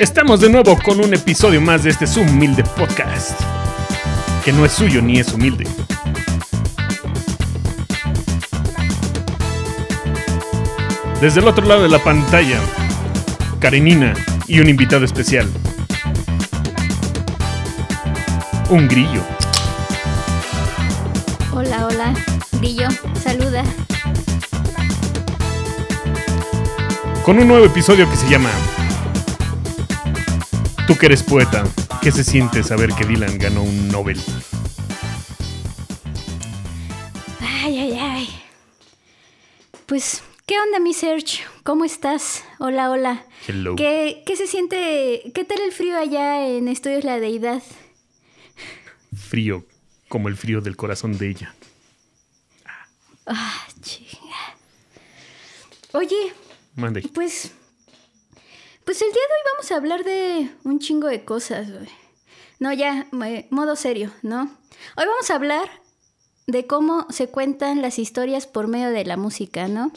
Estamos de nuevo con un episodio más de este su humilde podcast. Que no es suyo ni es humilde. Desde el otro lado de la pantalla, Karenina y un invitado especial. Un grillo. Hola, hola. Grillo, saluda. Con un nuevo episodio que se llama Tú que eres poeta, ¿qué se siente saber que Dylan ganó un Nobel? Ay, ay, ay. Pues, ¿qué onda, mi Serge? ¿Cómo estás? Hola, hola. Hello. ¿Qué, qué se siente? ¿Qué tal el frío allá en Estudios La Deidad? Frío, como el frío del corazón de ella. Ah, chinga. Oye, Mande. pues. Pues el día de hoy vamos a hablar de un chingo de cosas, güey. No, ya, modo serio, ¿no? Hoy vamos a hablar de cómo se cuentan las historias por medio de la música, ¿no?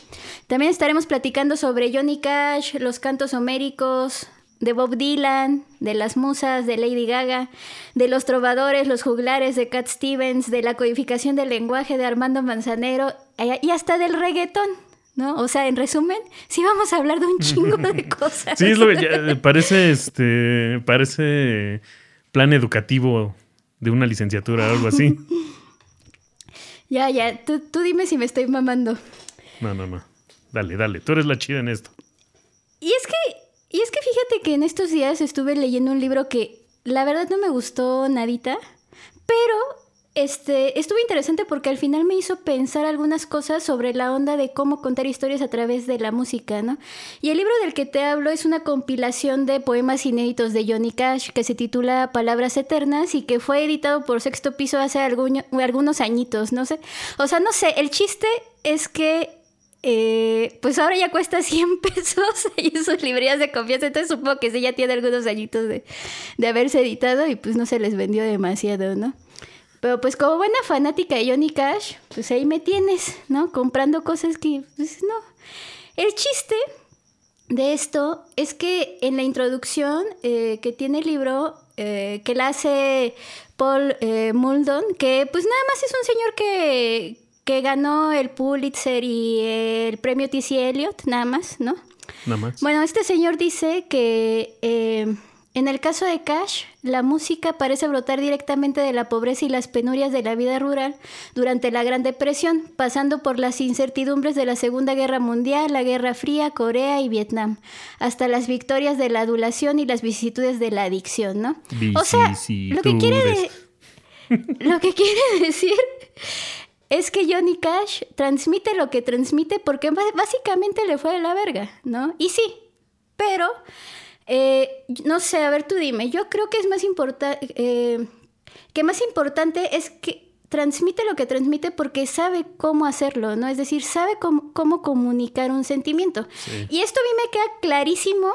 También estaremos platicando sobre Johnny Cash, los cantos homéricos, de Bob Dylan, de las musas, de Lady Gaga, de los trovadores, los juglares de Cat Stevens, de la codificación del lenguaje de Armando Manzanero eh, y hasta del reggaetón, ¿no? O sea, en resumen, sí vamos a hablar de un chingo de cosas. Sí, es lo que ya- parece este parece plan educativo de una licenciatura o algo así. Ya, ya, tú, tú dime si me estoy mamando. No, no, no. Dale, dale, tú eres la chida en esto. Y es que, y es que fíjate que en estos días estuve leyendo un libro que la verdad no me gustó nadita, pero este estuvo interesante porque al final me hizo pensar algunas cosas sobre la onda de cómo contar historias a través de la música, ¿no? Y el libro del que te hablo es una compilación de poemas inéditos de Johnny Cash que se titula Palabras Eternas y que fue editado por Sexto Piso hace algunos añitos, no sé. O sea, no sé, el chiste es que eh, pues ahora ya cuesta 100 pesos y sus librerías de confianza. Entonces supongo que sí ya tiene algunos añitos de, de haberse editado y pues no se les vendió demasiado, ¿no? Pero pues como buena fanática de Johnny Cash, pues ahí me tienes, ¿no? Comprando cosas que, pues no. El chiste de esto es que en la introducción eh, que tiene el libro, eh, que la hace Paul eh, Muldoon, que pues nada más es un señor que, que ganó el Pulitzer y el premio T.C. Eliot, nada más, ¿no? Nada más. Bueno, este señor dice que eh, en el caso de Cash, la música parece brotar directamente de la pobreza y las penurias de la vida rural durante la Gran Depresión, pasando por las incertidumbres de la Segunda Guerra Mundial, la Guerra Fría, Corea y Vietnam, hasta las victorias de la adulación y las vicisitudes de la adicción, ¿no? O sea, lo que quiere, de- lo que quiere decir es que Johnny Cash transmite lo que transmite porque básicamente le fue de la verga, ¿no? Y sí, pero, eh, no sé, a ver, tú dime, yo creo que es más importante, que más importante es que transmite lo que transmite porque sabe cómo hacerlo, ¿no? Es decir, sabe cómo, cómo comunicar un sentimiento. Sí. Y esto a mí me queda clarísimo,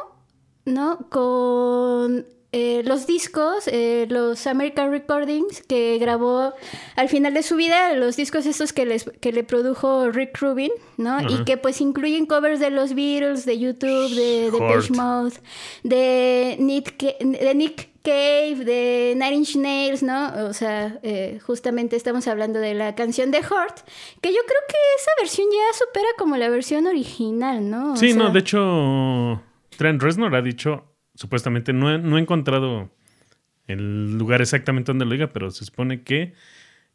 ¿no? Con eh, los discos, eh, los American Recordings que grabó al final de su vida, los discos estos que, les, que le produjo Rick Rubin, ¿no? Y que pues incluyen covers de los Beatles, de YouTube, de Hurt. Depeche Mode, de Nick, de Nick Cave, de Nine Inch Nails, ¿no? O sea, eh, justamente estamos hablando de la canción de Hurt, que yo creo que esa versión ya supera como la versión original, ¿no? O Sí, no, de hecho, Trent Reznor ha dicho, supuestamente, no he, no he encontrado el lugar exactamente donde lo diga, pero se supone que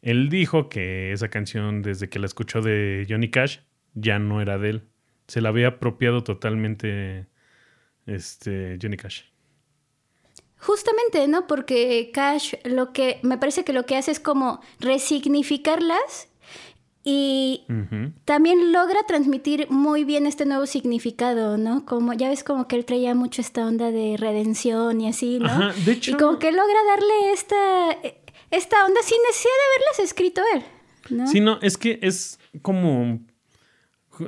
él dijo que esa canción, desde que la escuchó de Johnny Cash, ya no era de él. Se la había apropiado totalmente este, Johnny Cash. Justamente, ¿no? Porque Cash lo que me parece que lo que hace es como resignificarlas y también logra transmitir muy bien este nuevo significado, ¿no? Como ya ves como que él traía mucho esta onda de redención y así, ¿no? Ajá, de hecho- y como que logra darle esta esta onda sin necesidad de haberlas escrito él, ¿no? Sí, no, es que es como.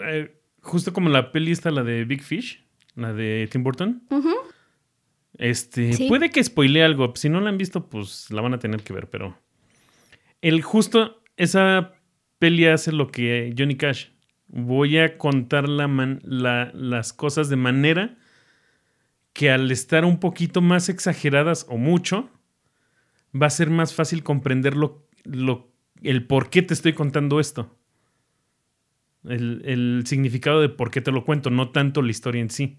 eh, justo como la peli esta, la de Big Fish, la de Tim Burton. Este, Sí. puede que spoilee algo. Si no la han visto, pues la van a tener que ver, pero. El justo, esa peli hace lo que Johnny Cash. Voy a contar la man- la- las cosas de manera que al estar un poquito más exageradas o mucho, va a ser más fácil comprender lo, el por qué te estoy contando esto. El, significado de por qué te lo cuento, no tanto la historia en sí.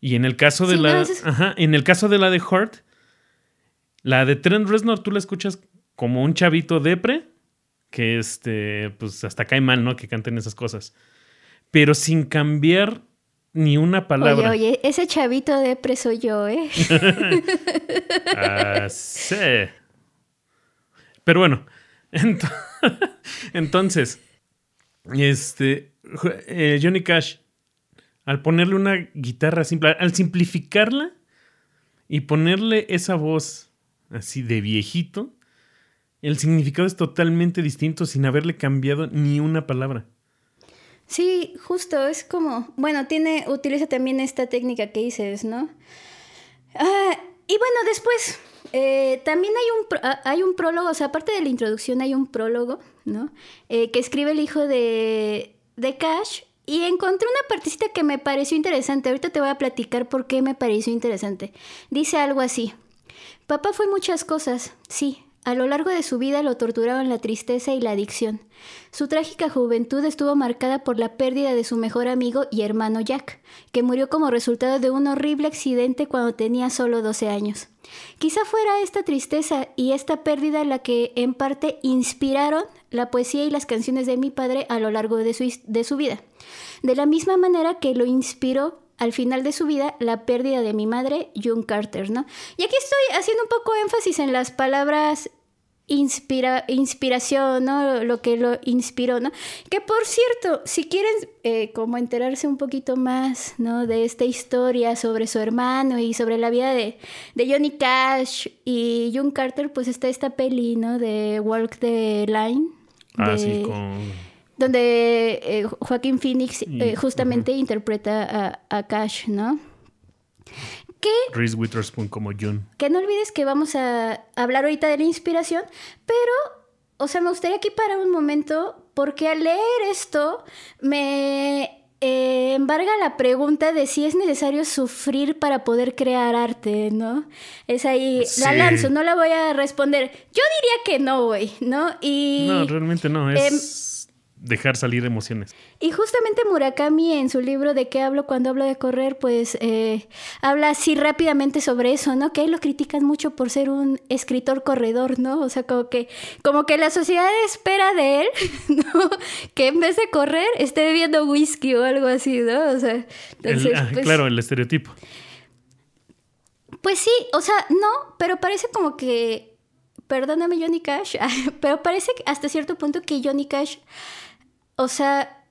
Y en el caso de la. en el caso de la de Hurt, la de Trent Reznor, tú la escuchas como un chavito depre, que este, pues hasta cae mal, ¿no? Que canten esas cosas. Pero sin cambiar ni una palabra. Oye, oye, ese chavito depre soy yo, ¿eh? ah, sí. Pero bueno, entonces, este, eh, Johnny Cash, al ponerle una guitarra simple, al simplificarla y ponerle esa voz así de viejito, el significado es totalmente distinto sin haberle cambiado ni una palabra. Sí, justo, es como, bueno, tiene, utiliza también esta técnica que dices, ¿no? Ah, y bueno, después, eh, también hay un, ah, hay un prólogo, o sea, aparte de la introducción hay un prólogo, ¿no? Eh, que escribe el hijo de, de Cash y encontré una partecita que me pareció interesante. Ahorita te voy a platicar por qué me pareció interesante. Dice algo así. Papá fue muchas cosas, sí, a lo largo de su vida lo torturaban la tristeza y la adicción. Su trágica juventud estuvo marcada por la pérdida de su mejor amigo y hermano Jack, que murió como resultado de un horrible accidente cuando tenía solo 12 años. Quizá fuera esta tristeza y esta pérdida la que en parte inspiraron la poesía y las canciones de mi padre a lo largo de su, de su vida. De la misma manera que lo inspiró al final de su vida la pérdida de mi madre, June Carter, ¿no? Y aquí estoy haciendo un poco énfasis en las palabras inspira, inspiración, ¿no? Lo que lo inspiró, ¿no? Que por cierto, si quieren eh, como enterarse un poquito más, ¿no? De esta historia sobre su hermano y sobre la vida de, de Johnny Cash y June Carter, pues está esta peli, ¿no? De Walk the Line. Ah, sí, con donde eh, Joaquín Phoenix eh, justamente interpreta a, Cash, ¿no? Que, Reese Witherspoon como June. Que no olvides que vamos a hablar ahorita de la inspiración, pero, o sea, me gustaría aquí para un momento, porque al leer esto me eh, embarga la pregunta de si es necesario sufrir para poder crear arte, ¿no? Es ahí, la lanzo, no la voy a responder. Yo diría que no, güey, ¿no? Y... No, realmente no, es... Em, dejar salir emociones. Y justamente Murakami en su libro de qué hablo cuando hablo de correr, pues eh, habla así rápidamente sobre eso, ¿no? Que él lo critican mucho por ser un escritor corredor, ¿no? O sea, como que, como que la sociedad espera de él, ¿no? Que en vez de correr esté bebiendo whisky o algo así, ¿no? O sea, entonces, ah, pues claro, el estereotipo. Pues sí, o sea, no, pero parece como que, perdóname Johnny Cash, pero parece hasta cierto punto que Johnny Cash o sea,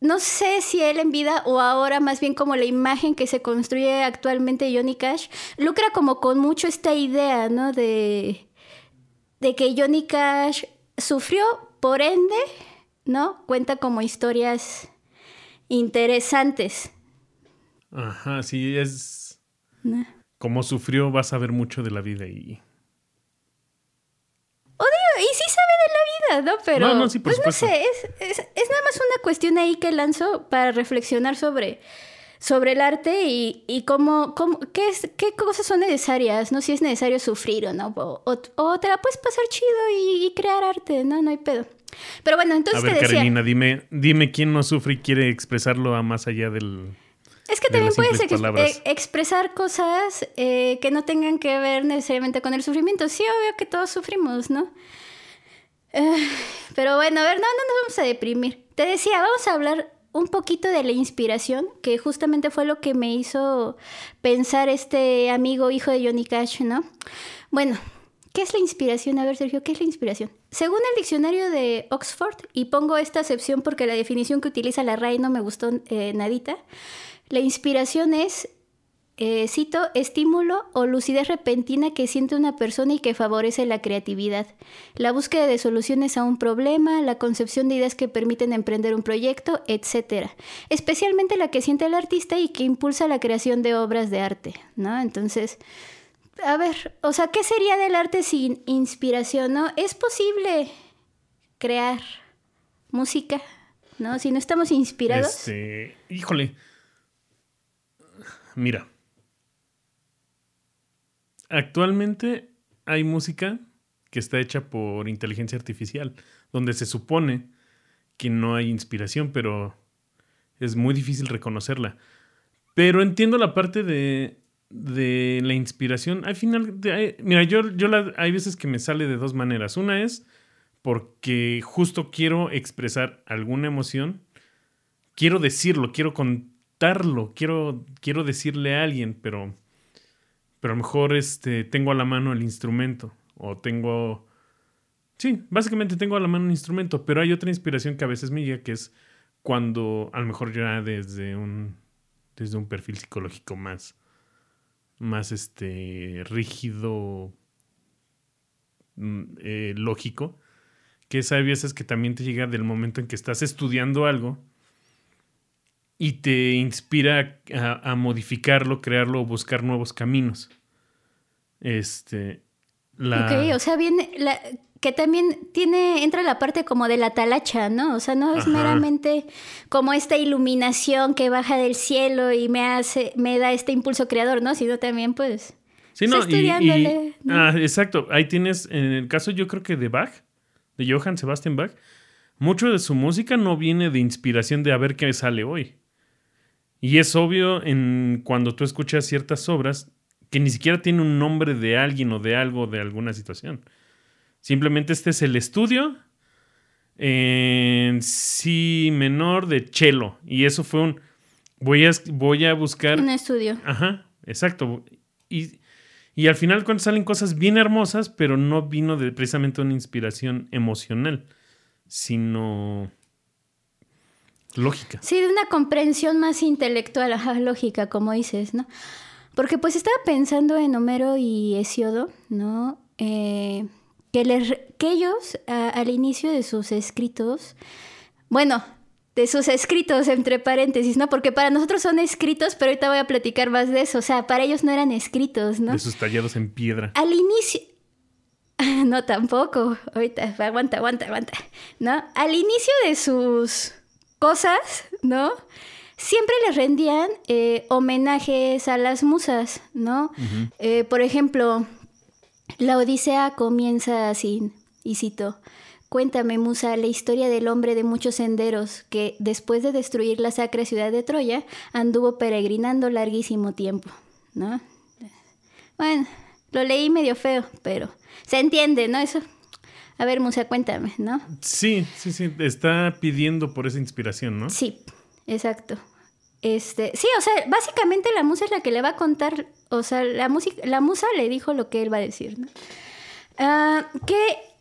no sé si él en vida o ahora más bien como la imagen que se construye actualmente de Johnny Cash, lucra como con mucho esta idea, ¿no? De, de que Johnny Cash sufrió, por ende, ¿no? Cuenta como historias interesantes. Ajá, sí, es... Como sufrió, vas a ver mucho de la vida y... Odio, y sí sabe ¿no? Pero, no, no, sí, pues no sé, es, es, es, nada más una cuestión ahí que lanzo para reflexionar sobre, sobre el arte y, y cómo, cómo qué, es, qué cosas son necesarias, ¿no? Si es necesario sufrir o no, o, o, te la puedes pasar chido y, crear arte, ¿no? No hay pedo. Pero bueno, entonces a ver, te decía... dime, dime quién no sufre y quiere expresarlo a más allá del... Es que también puedes eh, expresar cosas eh, que no tengan que ver necesariamente con el sufrimiento. Sí, obvio que todos sufrimos, ¿no? Pero bueno, a ver, no, no nos vamos a deprimir. Te decía, vamos a hablar un poquito de la inspiración, que justamente fue lo que me hizo pensar este amigo hijo de Johnny Cash, ¿no? Bueno, ¿qué es la inspiración? A ver, Sergio, ¿qué es la inspiración? Según el diccionario de Oxford, y pongo esta acepción porque la definición que utiliza la RAI no me gustó eh, nadita, la inspiración es eh, cito, estímulo o lucidez repentina que siente una persona y que favorece la creatividad, la búsqueda de soluciones a un problema, la concepción de ideas que permiten emprender un proyecto, etc. Especialmente la que siente el artista y que impulsa la creación de obras de arte, ¿no? Entonces, a ver, o sea, ¿qué sería del arte sin inspiración, no? Es posible crear música, ¿no? Si no estamos inspirados. Este, híjole Mira. Actualmente hay música que está hecha por inteligencia artificial, donde se supone que no hay inspiración, pero es muy difícil reconocerla. Pero entiendo la parte de, de la inspiración. Al final, mira, yo, yo hay veces que me sale de dos maneras. Una es porque justo quiero expresar alguna emoción, quiero decirlo, quiero contarlo, quiero, quiero decirle a alguien, pero, pero a lo mejor este, tengo a la mano el instrumento o tengo Sí, básicamente tengo a la mano un instrumento, pero hay otra inspiración que a veces me llega, que es cuando a lo mejor ya desde un, desde un perfil psicológico más, más este, rígido, mm, eh, lógico, que es, hay veces que también te llega del momento en que estás estudiando algo y te inspira a, a modificarlo, crearlo o buscar nuevos caminos. Este, la... Ok, o sea, viene, la, que también tiene, entra la parte como de la talacha, ¿no? O sea, no es meramente como esta iluminación que baja del cielo y me hace, me da este impulso creador, ¿no? Sino también, pues. Sí, no, y, Ah, exacto. Ahí tienes, en el caso, yo creo que de Bach, de Johann Sebastian Bach, mucho de su música no viene de inspiración de a ver qué sale hoy. Y es obvio en cuando tú escuchas ciertas obras que ni siquiera tiene un nombre de alguien o de algo, de alguna situación. Simplemente este es el estudio en si menor de cello. Y eso fue un... Voy a, voy a buscar... Un estudio. Ajá, exacto. Y, y al final cuando salen cosas bien hermosas, pero no vino de precisamente una inspiración emocional, sino lógica. Sí, de una comprensión más intelectual, ajá, lógica, como dices, ¿no? Porque pues estaba pensando en Homero y Hesiodo, ¿no? Eh, que, ellos al inicio de sus escritos, bueno, de sus escritos entre paréntesis, ¿no? Porque para nosotros son escritos, pero ahorita voy a platicar más de eso. O sea, para ellos no eran escritos, ¿no? De sus tallados en piedra. Al inicio... No, tampoco. Ahorita, aguanta, aguanta, aguanta. ¿No? Al inicio de sus cosas, ¿no? Siempre les rendían eh, homenajes a las musas, ¿no? Eh, por ejemplo, la Odisea comienza así, y cito, Cuéntame, Musa, la historia del hombre de muchos senderos que, después de destruir la sacra ciudad de Troya, anduvo peregrinando larguísimo tiempo, ¿no? Bueno, lo leí medio feo, pero se entiende, ¿no? Eso. A ver, Musa, cuéntame, ¿no? Sí, sí, sí, está pidiendo por esa inspiración, ¿no? Sí, exacto. Este, sí, o sea, básicamente la musa es la que le va a contar, o sea, la, música, la musa le dijo lo que él va a decir, ¿no? Ah, que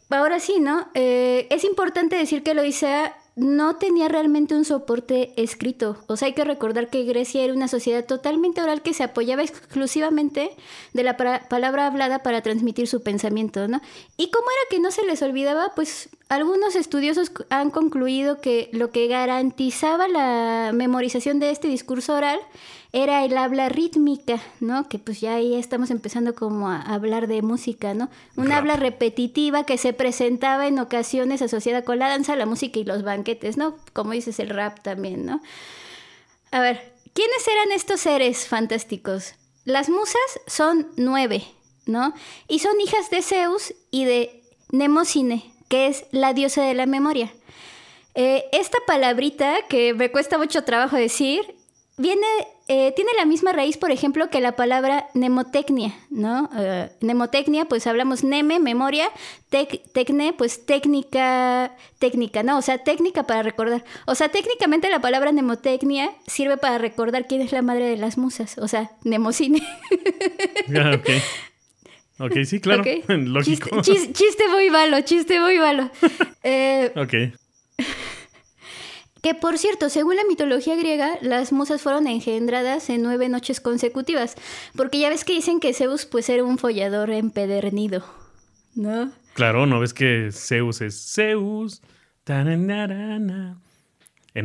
ahora sí, ¿no? Eh, es importante decir que Loisa no tenía realmente un soporte escrito. O sea, hay que recordar que Grecia era una sociedad totalmente oral que se apoyaba exclusivamente de la palabra hablada para transmitir su pensamiento, ¿no? Y como era que no se les olvidaba, pues algunos estudiosos han concluido que lo que garantizaba la memorización de este discurso oral era el habla rítmica, ¿no? Que pues ya ahí estamos empezando como a hablar de música, ¿no? Un habla repetitiva que se presentaba en ocasiones asociada con la danza, la música y los banquetes, ¿no? Como dices, el rap también, ¿no? A ver, ¿quiénes eran estos seres fantásticos? Las musas son nueve, ¿no? Y son hijas de Zeus y de Nemocine, que es la diosa de la memoria. Eh, esta palabrita que me cuesta mucho trabajo decir viene, eh, tiene la misma raíz, por ejemplo, que la palabra mnemotecnia, ¿no? Uh, mnemotecnia, pues hablamos neme, memoria, tecne, pues técnica, técnica, ¿no? O sea, técnica para recordar. O sea, técnicamente la palabra mnemotecnia sirve para recordar quién es la madre de las musas, o sea, mnemocine. Ah, ok. Ok, sí, claro. Lógico. Chiste, muy malo, chiste muy malo. Eh, ok. Que por cierto, según la mitología griega, las musas fueron engendradas en nueve noches consecutivas, porque ya ves que dicen que Zeus pues era un follador empedernido, ¿no? Claro, ¿no ves que Zeus es Zeus? En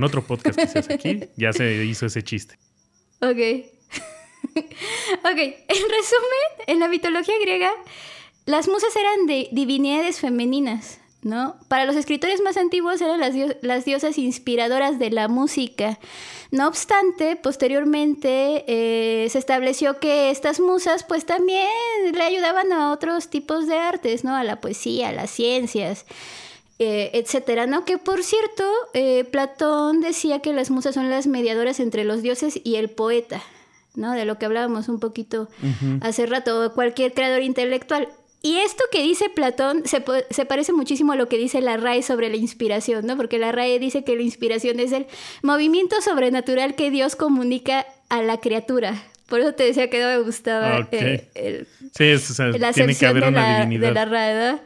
otro podcast que se hace aquí, ya se hizo ese chiste. Ok. ok, en resumen, en la mitología griega, las musas eran de divinidades femeninas, ¿no? Para los escritores más antiguos eran las, las diosas inspiradoras de la música. No obstante, posteriormente eh, se estableció que estas musas pues también le ayudaban a otros tipos de artes, ¿no? A la poesía, a las ciencias. Eh, etcétera, ¿no? Que por cierto, eh, Platón decía que las musas son las mediadoras entre los dioses y el poeta, ¿no? De lo que hablábamos un poquito hace rato, cualquier creador intelectual. Y esto que dice Platón se, se, parece muchísimo a lo que dice la RAE sobre la inspiración, ¿no? Porque la RAE dice que la inspiración es el movimiento sobrenatural que Dios comunica a la criatura. Por eso te decía que no me gustaba eh, el, sí, es, o sea, la tiene que haber de, la, divinidad. de la RAE, ¿no?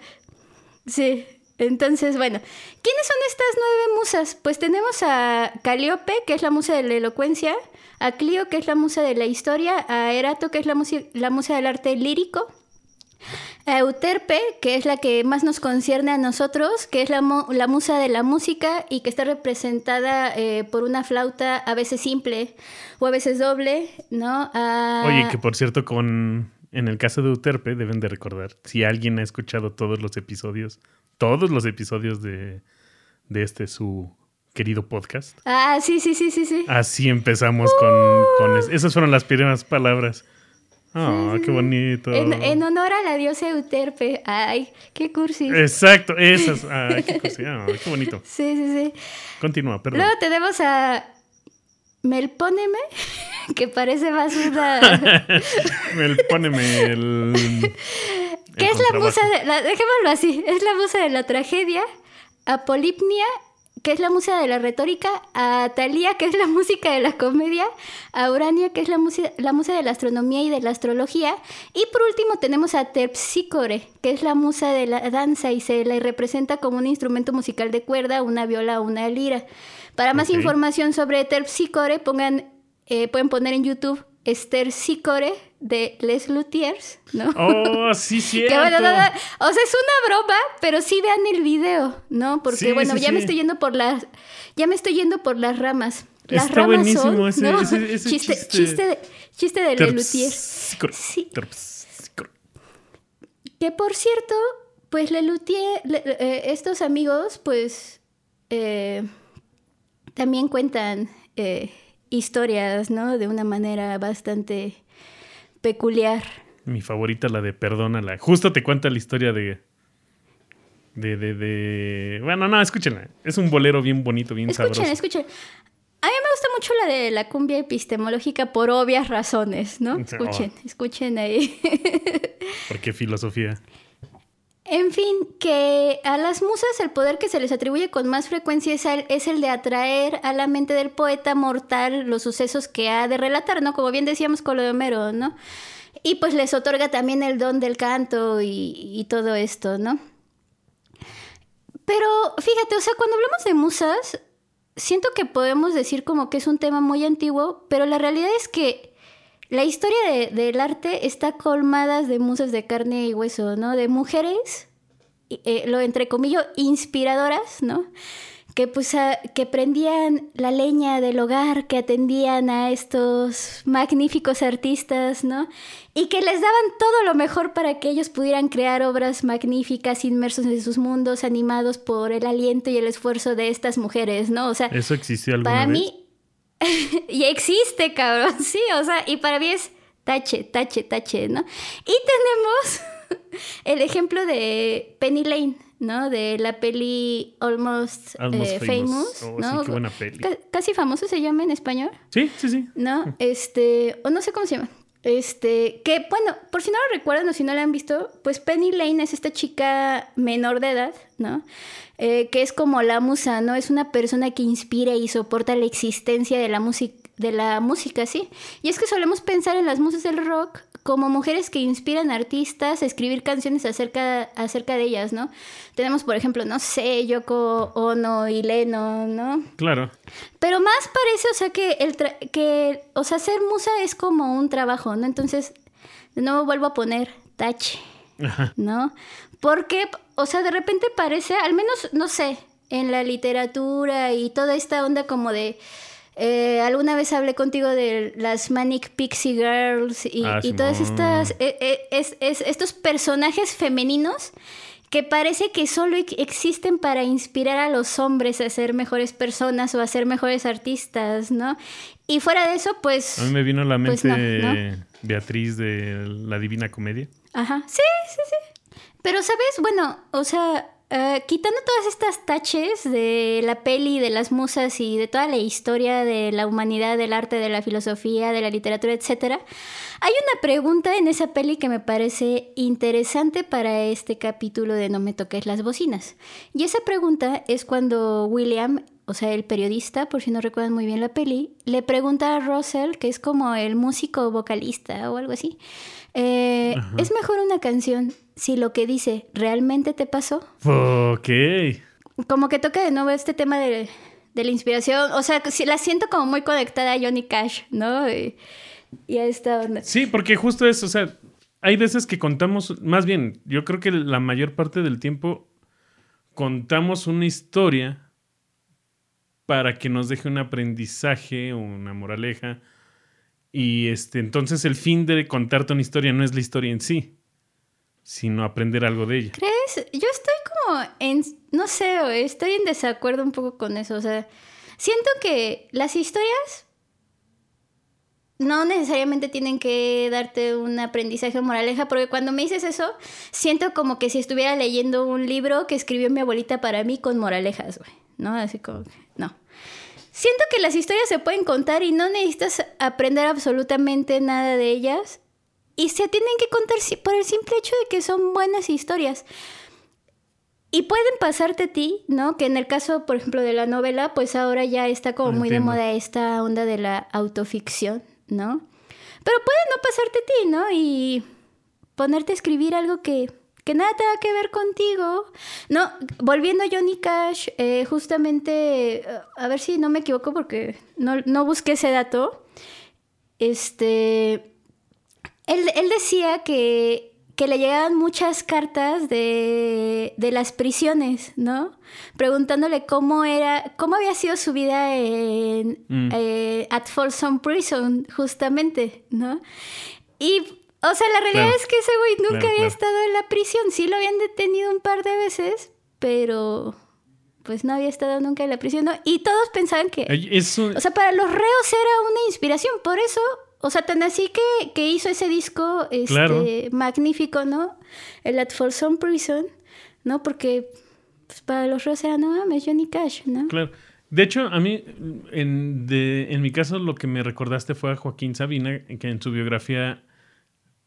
Sí. Entonces, bueno, ¿quiénes son estas nueve musas? Pues tenemos a Calíope, que es la musa de la elocuencia, a Clio, que es la musa de la historia, a Erato, que es la, musa, la musa del arte lírico, Euterpe, que es la que más nos concierne a nosotros, que es la, la musa de la música y que está representada eh, por una flauta a veces simple o a veces doble, ¿no? Oye, que por cierto, con en el caso de Euterpe, deben de recordar, si alguien ha escuchado todos los episodios, todos los episodios de, de este su querido podcast. Ah, sí, sí, sí, sí, sí. Así empezamos con, con es- esas fueron las primeras palabras. Ah, qué bonito. En, en honor a la diosa Euterpe. Ay, qué cursi. Exacto, esas. Ay, qué, cosa, ah, qué bonito. Sí, sí, sí. Continúa, perdón. Luego tenemos a Melpóneme, que parece más una... El- póneme el. ¿Qué el es la musa de... La, dejémoslo así. Es la musa de la tragedia. A Polipnia, que es la musa de la retórica. A Talía, que es la música de la comedia. A Urania, que es la, musa la musa de la astronomía y de la astrología. Y por último tenemos a Terpsícore, que es la musa de la danza y se la representa como un instrumento musical de cuerda, una viola o una lira. Para más información sobre Terpsícore, pongan, eh, pueden poner en YouTube Esther Sícore de Les Luthiers, ¿no? Oh, sí, cierto. Que bueno, no, no, o sea, es una broma, pero sí vean el video, ¿no? Porque Sí, bueno, sí, ya me estoy yendo por las, ya me estoy yendo por las ramas. Las Está ramas buenísimo son, ese- ¿no? ese- ese chiste, chiste. chiste, de, chiste de Les Luthiers. Sí. Que por cierto, pues Lelutier, le- eh, estos amigos, pues eh, también cuentan eh, historias, ¿no? De una manera bastante peculiar. Mi favorita, la de Perdónala. Justo te cuenta la historia de. De, de, de... Bueno, no, escúchenla. Es un bolero bien bonito, bien Escuchen, sabroso. escuchen. A mí me gusta mucho la de la cumbia epistemológica por obvias razones, ¿no? Escuchen, escuchen ahí. Porque filosofía. En fin, que a las musas el poder que se les atribuye con más frecuencia es el, de atraer a la mente del poeta mortal los sucesos que ha de relatar, ¿no? Como bien decíamos con ¿no? Y pues les otorga también el don del canto y, y todo esto, ¿no? Pero fíjate, o sea, cuando hablamos de musas, siento que podemos decir como que es un tema muy antiguo, pero la realidad es que la historia de- del arte está colmada de musas de carne y hueso, ¿no? De mujeres, eh, lo entre comillas, inspiradoras, ¿no? Que pues a- que prendían la leña del hogar, que atendían a estos magníficos artistas, ¿no? Y que les daban todo lo mejor para que ellos pudieran crear obras magníficas inmersos en sus mundos, animados por el aliento y el esfuerzo de estas mujeres, ¿no? O sea, ¿Eso existió alguna para vez? mí, y existe, cabrón, sí, o sea, y para mí es tache, tache, tache, ¿no? Y tenemos el ejemplo de Penny Lane, ¿no? De la peli Almost, Almost eh, Famous. Famous, Oh, ¿no? sí, qué buena peli. Ca- casi famoso se llama en español, Sí, sí, sí. ¿no? Este, o no sé cómo se llama. Este, que bueno, por si no lo recuerdan o si no la han visto, pues Penny Lane es esta chica menor de edad, ¿no? Eh, que es como la musa, ¿no? Es una persona que inspira y soporta la existencia de la música, de la música, ¿sí? Y es que solemos pensar en las musas del rock como mujeres que inspiran a artistas a escribir canciones acerca, acerca de ellas, ¿no? Tenemos, por ejemplo, no sé, Yoko Ono y Lennon, ¿no? Claro. Pero más parece, o sea, que, el tra- que, o sea, ser musa es como un trabajo, ¿no? Entonces, de nuevo vuelvo a poner tache. ¿no? Porque, o sea, de repente parece, al menos, no sé, en la literatura y toda esta onda como de... eh, alguna vez hablé contigo de las Manic Pixie Girls y, Ah, y todas estas, eh, eh, es- es- estos personajes femeninos que parece que solo existen para inspirar a los hombres a ser mejores personas o a ser mejores artistas, ¿no? Y fuera de eso, pues... A mí me vino a la pues mente Beatriz de la Divina Comedia. Ajá, sí, sí, sí. Pero, ¿sabes? Bueno, o sea, eh, quitando todas estas taches de la peli, de las musas y de toda la historia de la humanidad, del arte, de la filosofía, de la literatura, etc., hay una pregunta en esa peli que me parece interesante para este capítulo de No me toques las bocinas. Y esa pregunta es cuando William, o sea, el periodista, por si no recuerdan muy bien la peli, le pregunta a Russell, que es como el músico vocalista o algo así, eh, ¿es mejor una canción si lo que dice realmente te pasó. Ok. Como que toca de nuevo este tema de, la inspiración. O sea, la siento como muy conectada a Johnny Cash, ¿no? Y, a esta onda. Sí, porque justo es, o sea, hay veces que contamos, más bien, yo creo que la mayor parte del tiempo contamos una historia para que nos deje un aprendizaje, una moraleja. Y este, entonces el fin de contarte una historia no es la historia en sí sino aprender algo de ella. ¿Crees? Yo estoy como en, no sé, estoy en desacuerdo un poco con eso. O sea, siento que las historias no necesariamente tienen que darte un aprendizaje moraleja, porque cuando me dices eso, siento como que si estuviera leyendo un libro que escribió mi abuelita para mí con moralejas, güey, ¿no? Así como, no. Siento que las historias se pueden contar y no necesitas aprender absolutamente nada de ellas y se tienen que contar por el simple hecho de que son buenas historias. Y pueden pasarte a ti, ¿no? Que en el caso, por ejemplo, de la novela, pues ahora ya está como muy de moda esta onda de la autoficción, ¿no? Pero puede no pasarte a ti, ¿no? Y ponerte a escribir algo que, que nada tenga que ver contigo. No, volviendo a Johnny Cash, eh, justamente, a ver si no me equivoco porque no, no busqué ese dato. Este él, decía que, le llegaban muchas cartas de, las prisiones, ¿no? Preguntándole cómo era, cómo había sido su vida en mm. eh, at Folsom Prison, justamente, ¿no? Y, o sea, la realidad es que ese güey nunca había estado en la prisión. Sí lo habían detenido un par de veces, pero pues no había estado nunca en la prisión, ¿no? Y todos pensaban que... O sea, para los reos era una inspiración, por eso o sea, tan así que, hizo ese disco este, magnífico, ¿no? El At Folsom Prison, ¿no? Porque pues, para los reos era, no mames, Johnny Cash, ¿no? Claro. De hecho, a mí, en, de, en mi caso, lo que me recordaste fue a Joaquín Sabina, que en su biografía,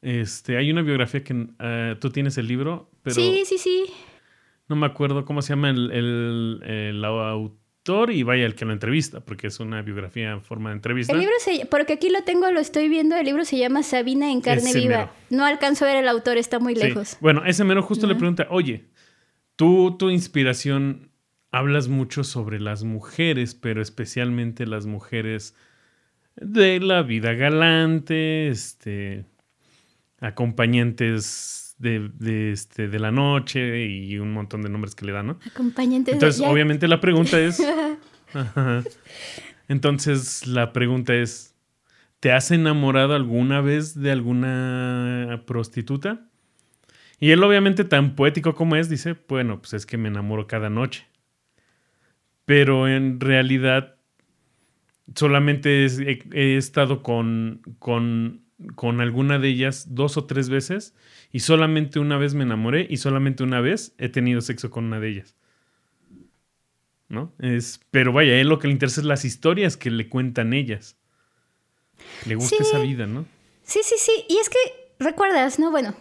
este, hay una biografía que uh, tú tienes el libro, pero... Sí, sí, sí. No me acuerdo cómo se llama el, el, el autor y vaya el que lo entrevista, porque es una biografía en forma de entrevista. El libro se, porque aquí lo tengo, lo estoy viendo, el libro se llama Sabina en carne viva. No alcanzo a ver el autor, está muy lejos. Bueno, ese mero justo le pregunta, oye, tú, tu inspiración, hablas mucho sobre las mujeres, pero especialmente las mujeres de la vida galante, este, acompañantes de, este, de la noche y un montón de nombres que le dan, ¿no? Acompañantes Entonces, obviamente la pregunta es... Entonces, la pregunta es, ¿te has enamorado alguna vez de alguna prostituta? Y él, obviamente, tan poético como es, dice, bueno, pues es que me enamoro cada noche. Pero en realidad, solamente he, estado con, con, con alguna de ellas dos o tres veces y solamente una vez me enamoré y solamente una vez he tenido sexo con una de ellas. ¿No? Es, pero vaya, a él lo que le interesa es las historias que le cuentan ellas. Le gusta esa vida, ¿no? Sí, sí, sí. Y es que recuerdas, ¿no? Bueno,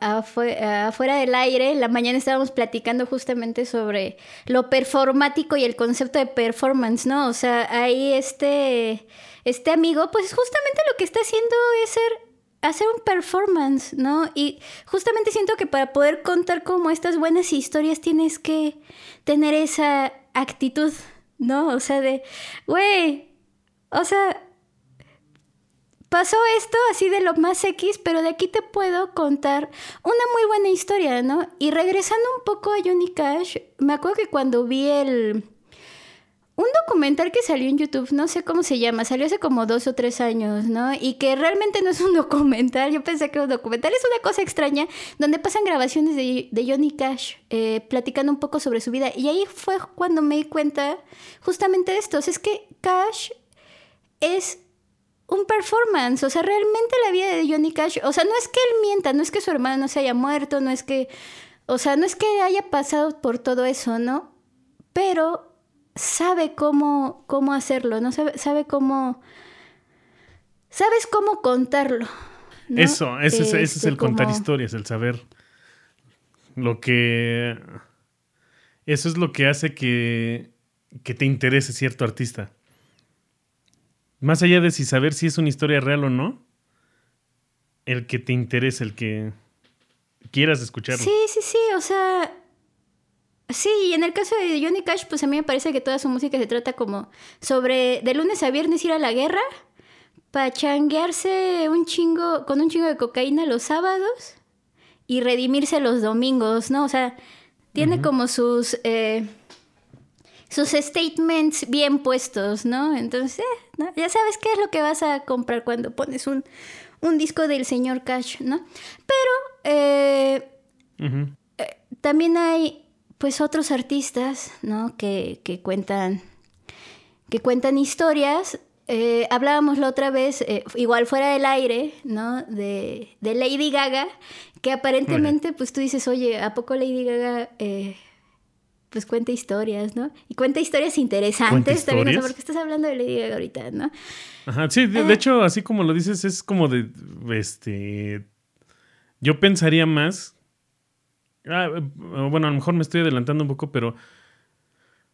afuera del aire, la mañana estábamos platicando justamente sobre lo performático y el concepto de performance, ¿no? O sea, ahí este, este amigo, pues justamente lo que está haciendo es ser hacer un performance, ¿no? Y justamente siento que para poder contar como estas buenas historias tienes que tener esa actitud, ¿no? O sea, de, güey, o sea, pasó esto así de lo más X, pero de aquí te puedo contar una muy buena historia, ¿no? Y regresando un poco a Johnny Cash, me acuerdo que cuando vi el... Un documental que salió en YouTube, no sé cómo se llama, salió hace como dos o tres años, ¿no? Y que realmente no es un documental, yo pensé que un documental, es una cosa extraña, donde pasan grabaciones de, de Johnny Cash eh, platicando un poco sobre su vida. Y ahí fue cuando me di cuenta justamente de esto, es que Cash es un performance, o sea, realmente la vida de Johnny Cash, o sea, no es que él mienta, no es que su hermano no se haya muerto, no es que, o sea, no es que haya pasado por todo eso, ¿no? Pero sabe cómo, cómo hacerlo, ¿no? Sabe, sabe cómo... Sabes cómo contarlo. Eso, ese, es, ese es este, el contar historias, el saber lo que... Eso es lo que hace que, que te interese cierto artista. Más allá de si saber si es una historia real o no, el que te interese, el que quieras escucharlo. Sí, sí, sí, o sea, Sí, y en el caso de Johnny Cash, pues a mí me parece que toda su música se trata como sobre de lunes a viernes ir a la guerra, pachanguearse un chingo, con un chingo de cocaína los sábados y redimirse los domingos, ¿no? O sea, tiene como sus, eh, sus statements bien puestos, ¿no? Entonces, eh, ya sabes qué es lo que vas a comprar cuando pones un, un disco del señor Cash, ¿no? Pero eh, también hay pues otros artistas, ¿no? Que, cuentan, que cuentan historias. Eh, hablábamos la otra vez, eh, igual fuera del aire, ¿no? De, Lady Gaga, que aparentemente, pues tú dices, oye, ¿a poco Lady Gaga eh, pues cuenta historias, ¿no? Y cuenta historias interesantes también, porque estás hablando de Lady Gaga ahorita, ¿no? Ajá, sí, de, hecho, así como lo dices, es como de, este, yo pensaría más Ah, eh, bueno, a lo mejor me estoy adelantando un poco, pero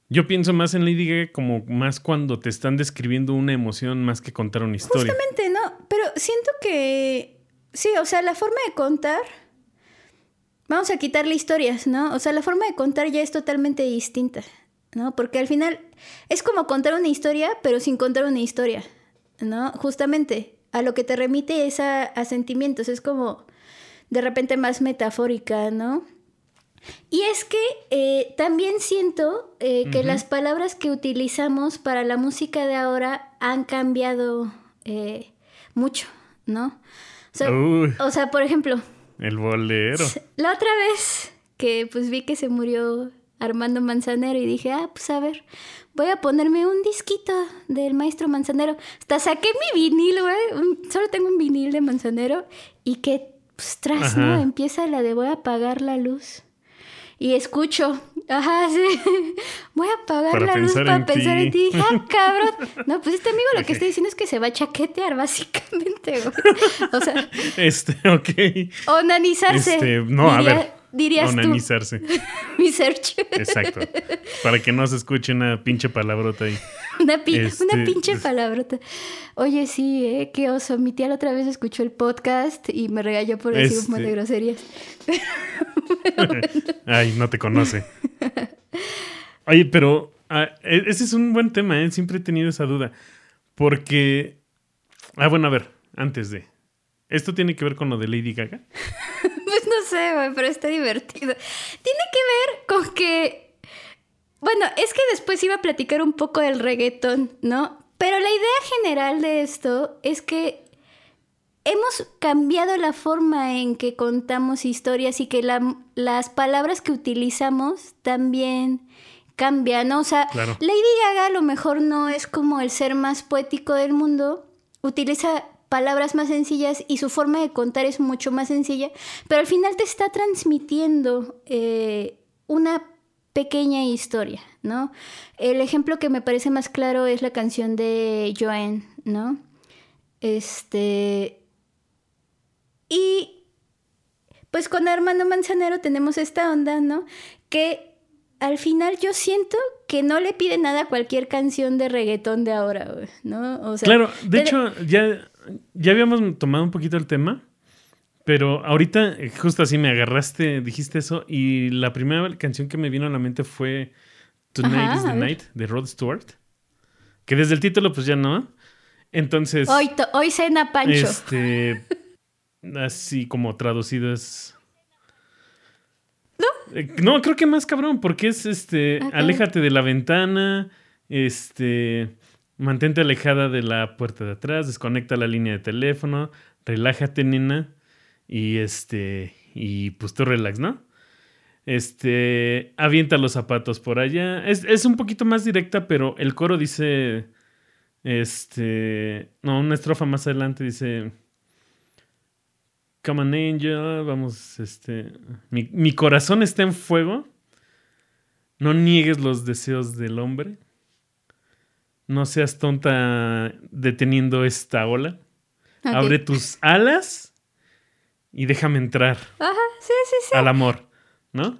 yo pienso más en Lady Gaga como más cuando te están describiendo una emoción más que contar una historia. Justamente, ¿no? Pero siento que sí, o sea, la forma de contar, vamos a quitarle historias, ¿no? O sea, la forma de contar ya es totalmente distinta, ¿no? Porque al final es como contar una historia, pero sin contar una historia, ¿no? Justamente a lo que te remite es a sentimientos, es como de repente más metafórica, ¿no? Y es que eh, también siento eh, que las palabras que utilizamos para la música de ahora han cambiado eh, mucho, ¿no? O sea, por ejemplo. El bolero. La otra vez que pues vi que se murió Armando Manzanero y dije, ah, pues a ver, voy a ponerme un disquito del maestro Manzanero. Hasta saqué mi vinil, güey. Solo tengo un vinil de Manzanero y que, pues tras, ¿no? Empieza la de voy a apagar la luz y escucho, ajá, sí, voy a apagar la luz para pensar en ti. Ah, cabrón. No, pues este amigo lo que está diciendo es que se va a chaquetear, básicamente, O sea. Este, ok. Onanizarse. Este, no, a ver. Dirías Onanizarse. Mi search. Exacto. Para que no se escuche una pinche palabrota ahí. Una, este, una pinche palabrota. Oye, sí, ¿eh? qué oso. Mi tía la otra vez escuchó el podcast y me regañó por decir un montón de este. groserías. Ay, no te conoce. Oye, pero ah, e, ese es un buen tema, ¿eh? Siempre he tenido esa duda. Porque. Ah, bueno, a ver, antes de. ¿Esto tiene que ver con lo de Lady Gaga? pues no sé, pero está divertido. Tiene que ver con que. Bueno, es que después iba a platicar un poco del reggaetón, ¿no? Pero la idea general de esto es que hemos cambiado la forma en que contamos historias y que las palabras que utilizamos también cambian, ¿no? O sea, Lady Gaga a lo mejor no es como el ser más poético del mundo, utiliza palabras más sencillas y su forma de contar es mucho más sencilla, pero al final te está transmitiendo eh, una pequeña historia, ¿no? El ejemplo que me parece más claro es la canción de Joanne, ¿no? Este, y pues con Armando Manzanero tenemos esta onda, ¿no? Que al final yo siento que no le pide nada a cualquier canción de reggaetón de ahora, ¿no? claro, de hecho, ya, ya habíamos tomado un poquito el tema, pero ahorita eh, justo así me agarraste, dijiste eso, y la primera canción que me vino a la mente fue Tonight is the Night de Rod Stewart, que desde el título pues ya no. Entonces... Hoy, hoy cena Pancho. Este... así como traducido es... ¿No? No, creo que más cabrón, porque es este, aléjate de la ventana Este, mantente alejada de la puerta de atrás, desconecta la línea de teléfono, relájate, nena, y este, y pues tú relax, ¿no? Este, avienta los zapatos por allá. Es, es un poquito más directa, pero el coro dice, este, no, una estrofa más adelante dice, Come on angel, vamos, este, mi, mi corazón está en fuego, no niegues los deseos del hombre, no seas tonta deteniendo esta ola, abre tus alas y déjame entrar Ajá, sí, sí, sí. al amor, ¿no?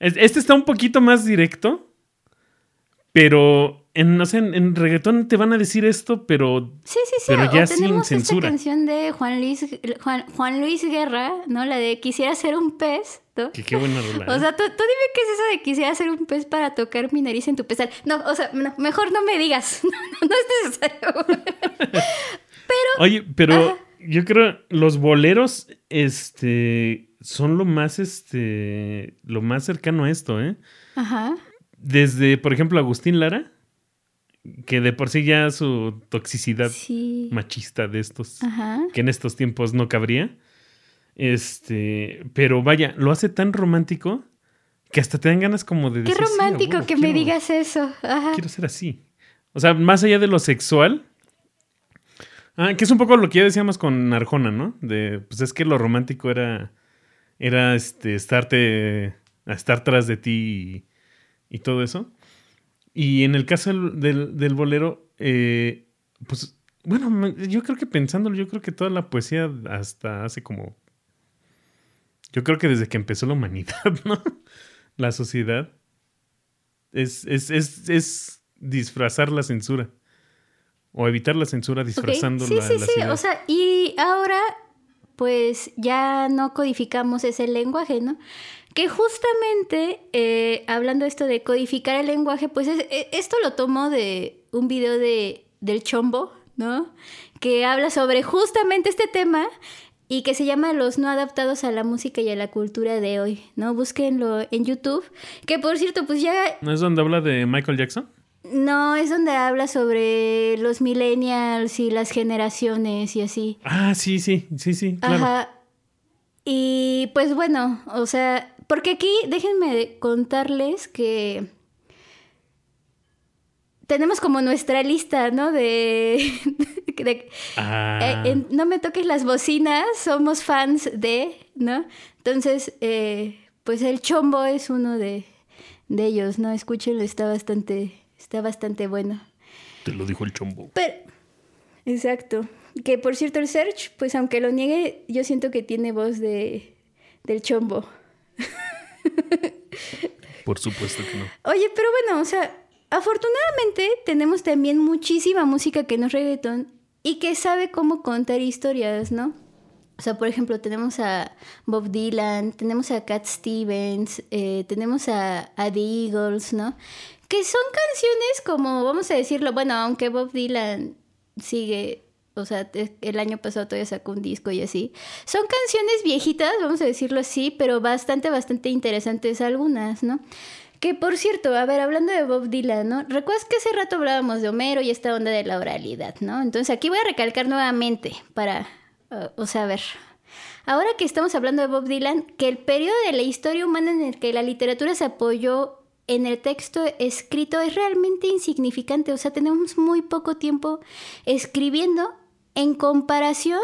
Es- Este está un poquito más directo, pero en, no sé, en, en reggaetón te van a decir esto, pero Sí, sí, sí. Pero o ya sin tenemos censura. esta canción de Juan Luis, Juan, Juan Luis Guerra, ¿no? La de Quisiera ser un pez, ¿no? que qué buena rola. O ¿eh? sea, tú, tú dime qué es eso de quisiera ser un pez para tocar mi nariz en tu pesar. No, o sea, no, mejor no me digas. No, no es necesario. Oye, pero Ajá. yo creo los boleros, este, son lo más, este, lo más cercano a esto, ¿eh? Ajá. Desde, por ejemplo, Agustín Lara, que de por sí ya su toxicidad Sí. machista de estos, Ajá. que en estos tiempos no cabría. Este, pero vaya, lo hace tan romántico que hasta te dan ganas como de Qué decir, "Sí, a romántico que me digas eso. Ajá. Quiero ser así. O sea, más allá de lo sexual. Ah, que es un poco lo que ya decíamos con Arjona, ¿no? De, pues es que lo romántico era, era este, estarte, a estar tras de ti y, y todo eso. Y en el caso del, del- del bolero, eh, pues, bueno, yo creo que pensándolo, yo creo que toda la poesía hasta hace como... Yo creo que desde que empezó la humanidad, ¿no? La sociedad. Es, es, es, es disfrazar la censura. O evitar la censura disfrazando Sí, la, sí, sí. ideas. O sea, y ahora, pues ya no codificamos ese lenguaje, ¿no? Que justamente, eh, hablando esto de codificar el lenguaje, pues es- e- esto lo tomo de un video de, del Chombo, ¿no? Que habla sobre justamente este tema y que se llama Los no adaptados a la música y a la cultura de hoy, ¿no? Búsquenlo en YouTube. Que por cierto, pues ya ¿No es donde habla de Michael Jackson? no, es donde habla sobre los millennials y las generaciones y así. Ah, sí, sí, sí, sí, claro. Ajá. Y pues bueno, o sea, porque aquí déjenme contarles que tenemos como nuestra lista, ¿no? De... de- Ah, eh, en no me toques las bocinas, somos fans de, ¿no? Entonces, eh, pues el chombo es uno de, de ellos, ¿no? Escúchenlo, está bastante, está bastante bueno. te lo dijo el chombo. Pero, exacto. Que por cierto, el Search, pues aunque lo niegue, yo siento que tiene voz de, del chombo. Por supuesto que no. Oye, pero bueno, o sea, afortunadamente tenemos también muchísima música que no es reggaetón y que sabe cómo contar historias, ¿no? O sea, por ejemplo, tenemos a Bob Dylan, tenemos a Cat Stevens, eh, tenemos a, a The Eagles, ¿no? Que son canciones como, vamos a decirlo, bueno, aunque Bob Dylan sigue, o sea, el año pasado todavía sacó un disco y así. Son canciones viejitas, vamos a decirlo así, pero bastante, bastante interesantes algunas, ¿no? Que por cierto, a ver, hablando de Bob Dylan, ¿no? ¿Recuerdas que hace rato hablábamos de Homero y esta onda de la oralidad, ¿no? Entonces aquí voy a recalcar nuevamente para, uh, o sea, ver. Ahora que estamos hablando de Bob Dylan, que el periodo de la historia humana en el que la literatura se apoyó en el texto escrito es realmente insignificante. O sea, tenemos muy poco tiempo escribiendo en comparación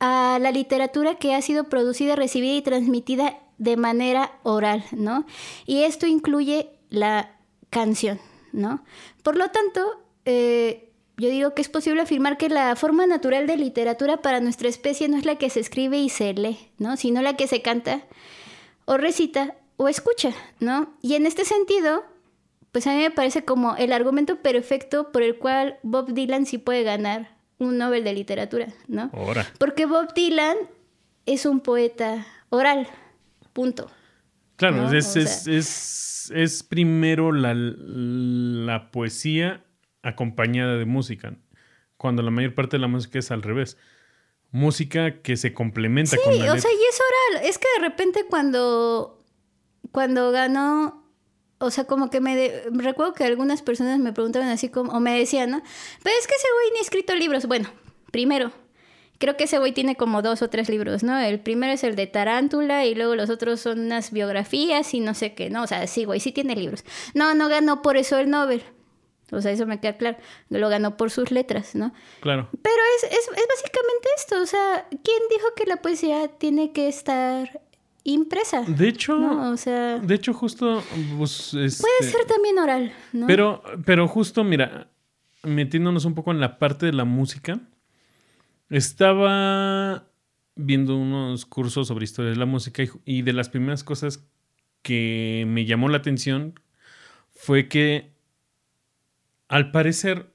a la literatura que ha sido producida, recibida y transmitida de manera oral, ¿no? Y esto incluye la canción, ¿no? Por lo tanto, eh, yo digo que es posible afirmar que la forma natural de literatura para nuestra especie no es la que se escribe y se lee, ¿no? Sino la que se canta o recita o escucha, ¿no? Y en este sentido, pues a mí me parece como el argumento perfecto por el cual Bob Dylan sí puede ganar un Nobel de literatura, ¿no? Ahora. Porque Bob Dylan es un poeta oral, punto. Claro, ¿no? es, O es, sea- es, es primero la, la poesía acompañada de música, cuando la mayor parte de la música es al revés. Música que se complementa Sí, con la o letra. sea, y es oral. Es que de repente cuando, cuando ganó o sea, como que me... de- recuerdo que algunas personas me preguntaban así como, o me decían, ¿no? Pero es que ese güey ni ha escrito libros. Bueno, primero, creo que ese güey tiene como dos o tres libros, ¿no? El primero es el de Tarántula y luego los otros son unas biografías y no sé qué, ¿no? O sea, sí, güey, sí tiene libros. No, no ganó por eso el Nobel. O sea, eso me queda claro. Lo ganó por sus letras, ¿no? Claro. Pero es, es, es básicamente esto. O sea, ¿quién dijo que la poesía tiene que estar impresa? De hecho, No, o sea, de hecho, justo. pues, este, puede ser también oral, ¿no? Pero, pero justo, mira, metiéndonos un poco en la parte de la música, estaba viendo unos cursos sobre historia de la música y, y de las primeras cosas que me llamó la atención fue que, al parecer,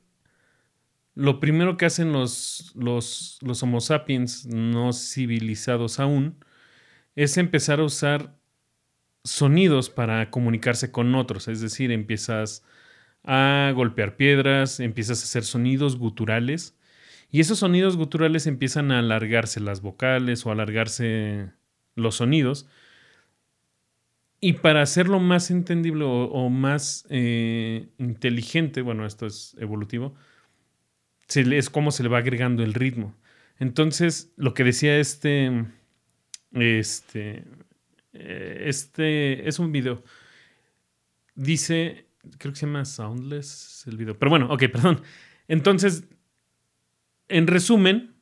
lo primero que hacen los, los, los Homo sapiens no civilizados aún es empezar a usar sonidos para comunicarse con otros. Es decir, empiezas a golpear piedras, empiezas a hacer sonidos guturales y esos sonidos guturales empiezan a alargarse las vocales o alargarse los sonidos. Y para hacerlo más entendible o, más eh, inteligente, bueno, esto es evolutivo, es como se le va agregando el ritmo. Entonces, lo que decía este, este, eh, este, es un video. Dice, creo que se llama Soundless el video. Pero bueno, ok, perdón. Entonces, en resumen,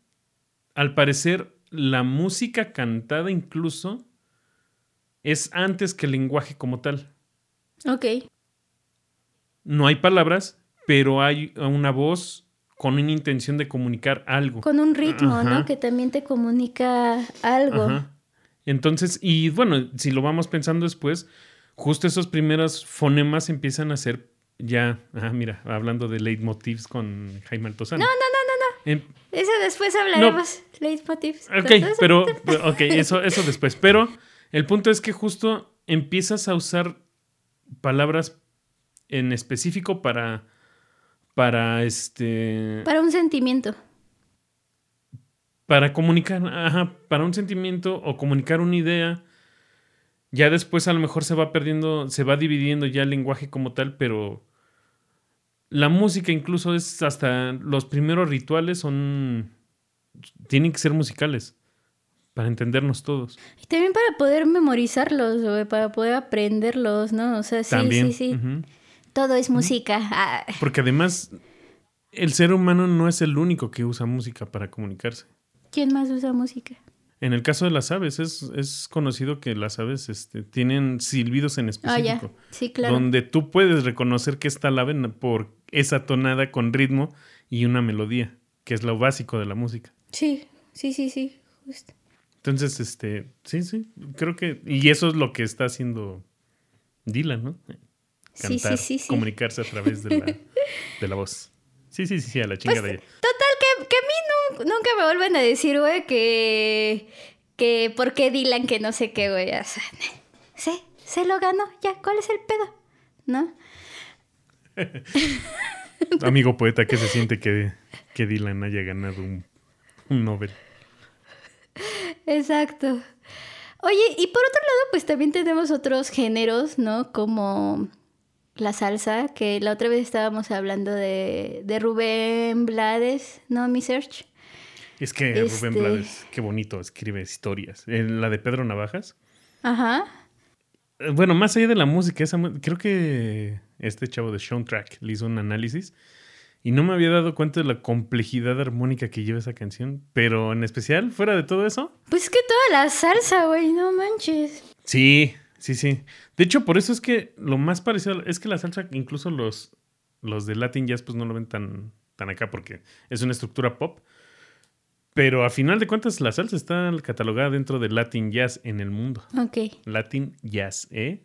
al parecer, la música cantada incluso es antes que el lenguaje como tal. Ok. No hay palabras, pero hay una voz con una intención de comunicar algo. Con un ritmo, Ajá. ¿no? Que también te comunica algo. Ajá. Entonces, y bueno, si lo vamos pensando después, justo esos primeros fonemas empiezan a ser ya, ah, mira, hablando de leitmotivs con Jaime Altozano. No, no, no, no, no. Em, Eso después hablaremos. Leitmotivs. ok, pero, ok, eso, eso después. Pero el punto es que justo empiezas a usar palabras en específico para, para este, Para un sentimiento. Para comunicar, ajá, para un sentimiento o comunicar una idea. Ya después a lo mejor se va perdiendo, se va dividiendo ya el lenguaje como tal, pero la música incluso es hasta los primeros rituales son tienen que ser musicales para entendernos todos. Y también para poder memorizarlos, güey, para poder aprenderlos, ¿no? O sea, sí, También. sí, sí. Todo es música. Ah, Porque además el ser humano no es el único que usa música para comunicarse. ¿Quién más usa música? En el caso de las aves, es, es conocido que las aves este, tienen silbidos en Ah, específico. Sí, claro. donde tú puedes reconocer que está la ave por esa tonada con ritmo y una melodía, que es lo básico de la música. Sí, sí, sí, sí. justo. Entonces, este, sí, sí, creo que, y eso es lo que está haciendo Dylan, ¿no? Cantar, sí, sí, sí. comunicarse a través de la, de la voz. Sí, sí, sí, sí, a la chingada Pues. Total, que, que a mí nu- nunca me vuelven a decir, güey, que. que por qué Dylan, que no sé qué, güey. O sea, sí, se lo ganó, ya, ¿cuál es el pedo? ¿No? Amigo poeta, ¿qué se siente que, que Dylan haya ganado un, un Nobel? Exacto. Oye, y por otro lado, pues también tenemos otros géneros, ¿no? Como la salsa, que la otra vez estábamos hablando de, de Rubén Blades, ¿no, mi Search? Es que Este- Rubén Blades, qué bonito escribe historias. La de Pedro Navajas. Ajá. Eh, Bueno, más allá de la música, esa creo que este chavo de Sean Track le hizo un análisis y no me había dado cuenta de la complejidad armónica que lleva esa canción, pero en especial, fuera de todo eso. Pues es que toda la salsa, güey, no manches. Sí, sí, sí. De hecho, por eso es que lo más parecido es que la salsa, incluso los, los de Latin Jazz, pues no lo ven tan, tan acá porque es una estructura pop. Pero a final de cuentas, la salsa está catalogada dentro de Latin Jazz en el mundo. Ok. Latin Jazz, ¿eh?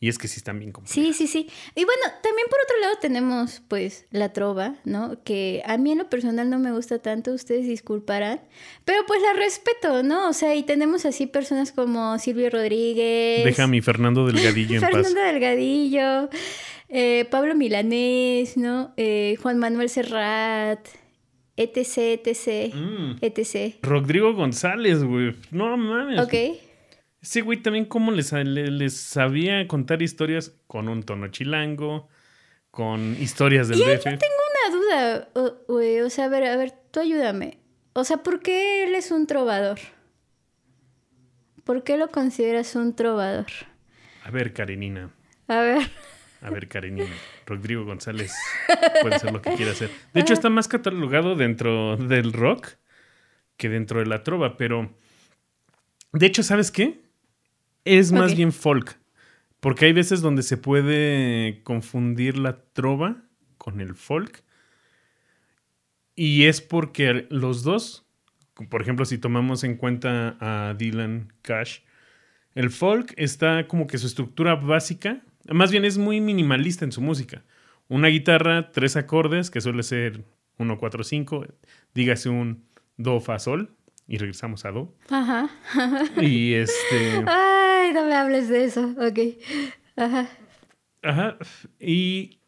Y es que sí están bien complejas. Sí, sí, sí. Y bueno, también por otro lado tenemos pues la trova, ¿no? Que a mí en lo personal no me gusta tanto, ustedes disculparán, pero pues la respeto, ¿no? O sea, y tenemos así personas como Silvio Rodríguez, Deja a mi Fernando Delgadillo en paz. Fernando Delgadillo, eh, Pablo Milanés, ¿no? Eh, Juan Manuel Serrat, etc, etc, Mm. etc. Rodrigo González, güey. No mames. Ok. Ese güey también cómo les, les sabía contar historias con un tono chilango, con historias del y DF. Yo tengo una duda, güey. O sea, a ver, a ver, tú ayúdame. O sea, ¿por qué él es un trovador? ¿Por qué lo consideras un trovador? A ver, Karenina. A ver. A ver, Karenina. Rodrigo González puede hacer lo que quiera hacer. De hecho, está más catalogado dentro del rock que dentro de la trova, pero. De hecho, ¿sabes qué? Es más bien folk. Porque hay veces donde se puede confundir la trova con el folk. Y es porque los dos, por ejemplo, si tomamos en cuenta a Dylan Cash, el folk está como que su estructura básica, más bien es muy minimalista en su música. Una guitarra, tres acordes, que suele ser 1, 4, 5, dígase un do, fa, sol, y regresamos a do. Ajá. y este... Ay, no me hables de eso, ok. Ajá. Ajá. Y,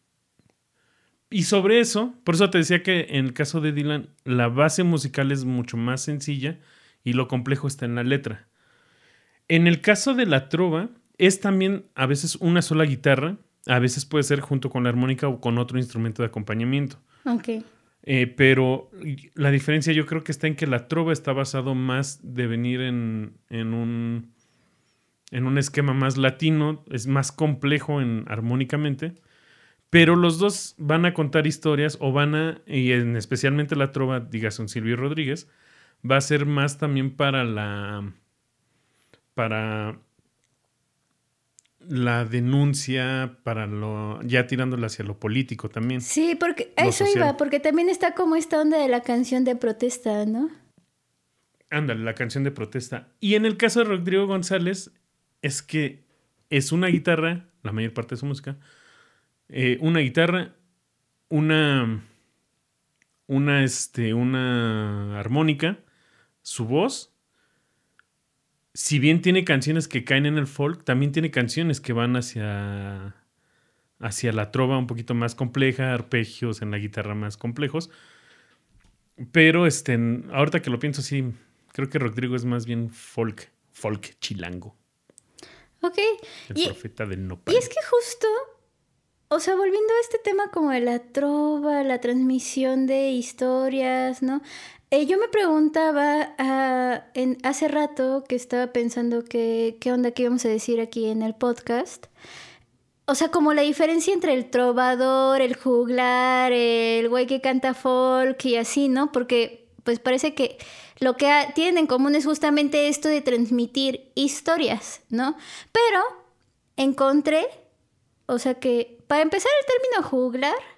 y sobre eso, por eso te decía que en el caso de Dylan, la base musical es mucho más sencilla y lo complejo está en la letra. En el caso de la trova, es también a veces una sola guitarra, a veces puede ser junto con la armónica o con otro instrumento de acompañamiento. Ok. Eh, pero la diferencia yo creo que está en que la trova está basado más de venir en, en, un, en un esquema más latino, es más complejo en, armónicamente, pero los dos van a contar historias o van a, y en especialmente la trova, digas un Silvio Rodríguez, va a ser más también para la, para la denuncia para lo ya tirándole hacia lo político también. Sí, porque eso iba, porque también está como esta onda de la canción de protesta, ¿no? Ándale, la canción de protesta. Y en el caso de Rodrigo González es que es una guitarra, la mayor parte de su música, eh, una guitarra, una una este una armónica, su voz si bien tiene canciones que caen en el folk, también tiene canciones que van hacia, hacia la trova un poquito más compleja, arpegios en la guitarra más complejos. Pero este, ahorita que lo pienso, sí, creo que Rodrigo es más bien folk, folk chilango. Ok. El y, profeta del nopal. Y es que justo, o sea, volviendo a este tema como de la trova, la transmisión de historias, ¿no? Eh, yo me preguntaba ah, en, hace rato que estaba pensando que, qué onda que íbamos a decir aquí en el podcast. O sea, como la diferencia entre el trovador, el juglar, el güey que canta folk y así, ¿no? Porque pues parece que lo que tienen en común es justamente esto de transmitir historias, ¿no? Pero encontré, o sea que para empezar el término juglar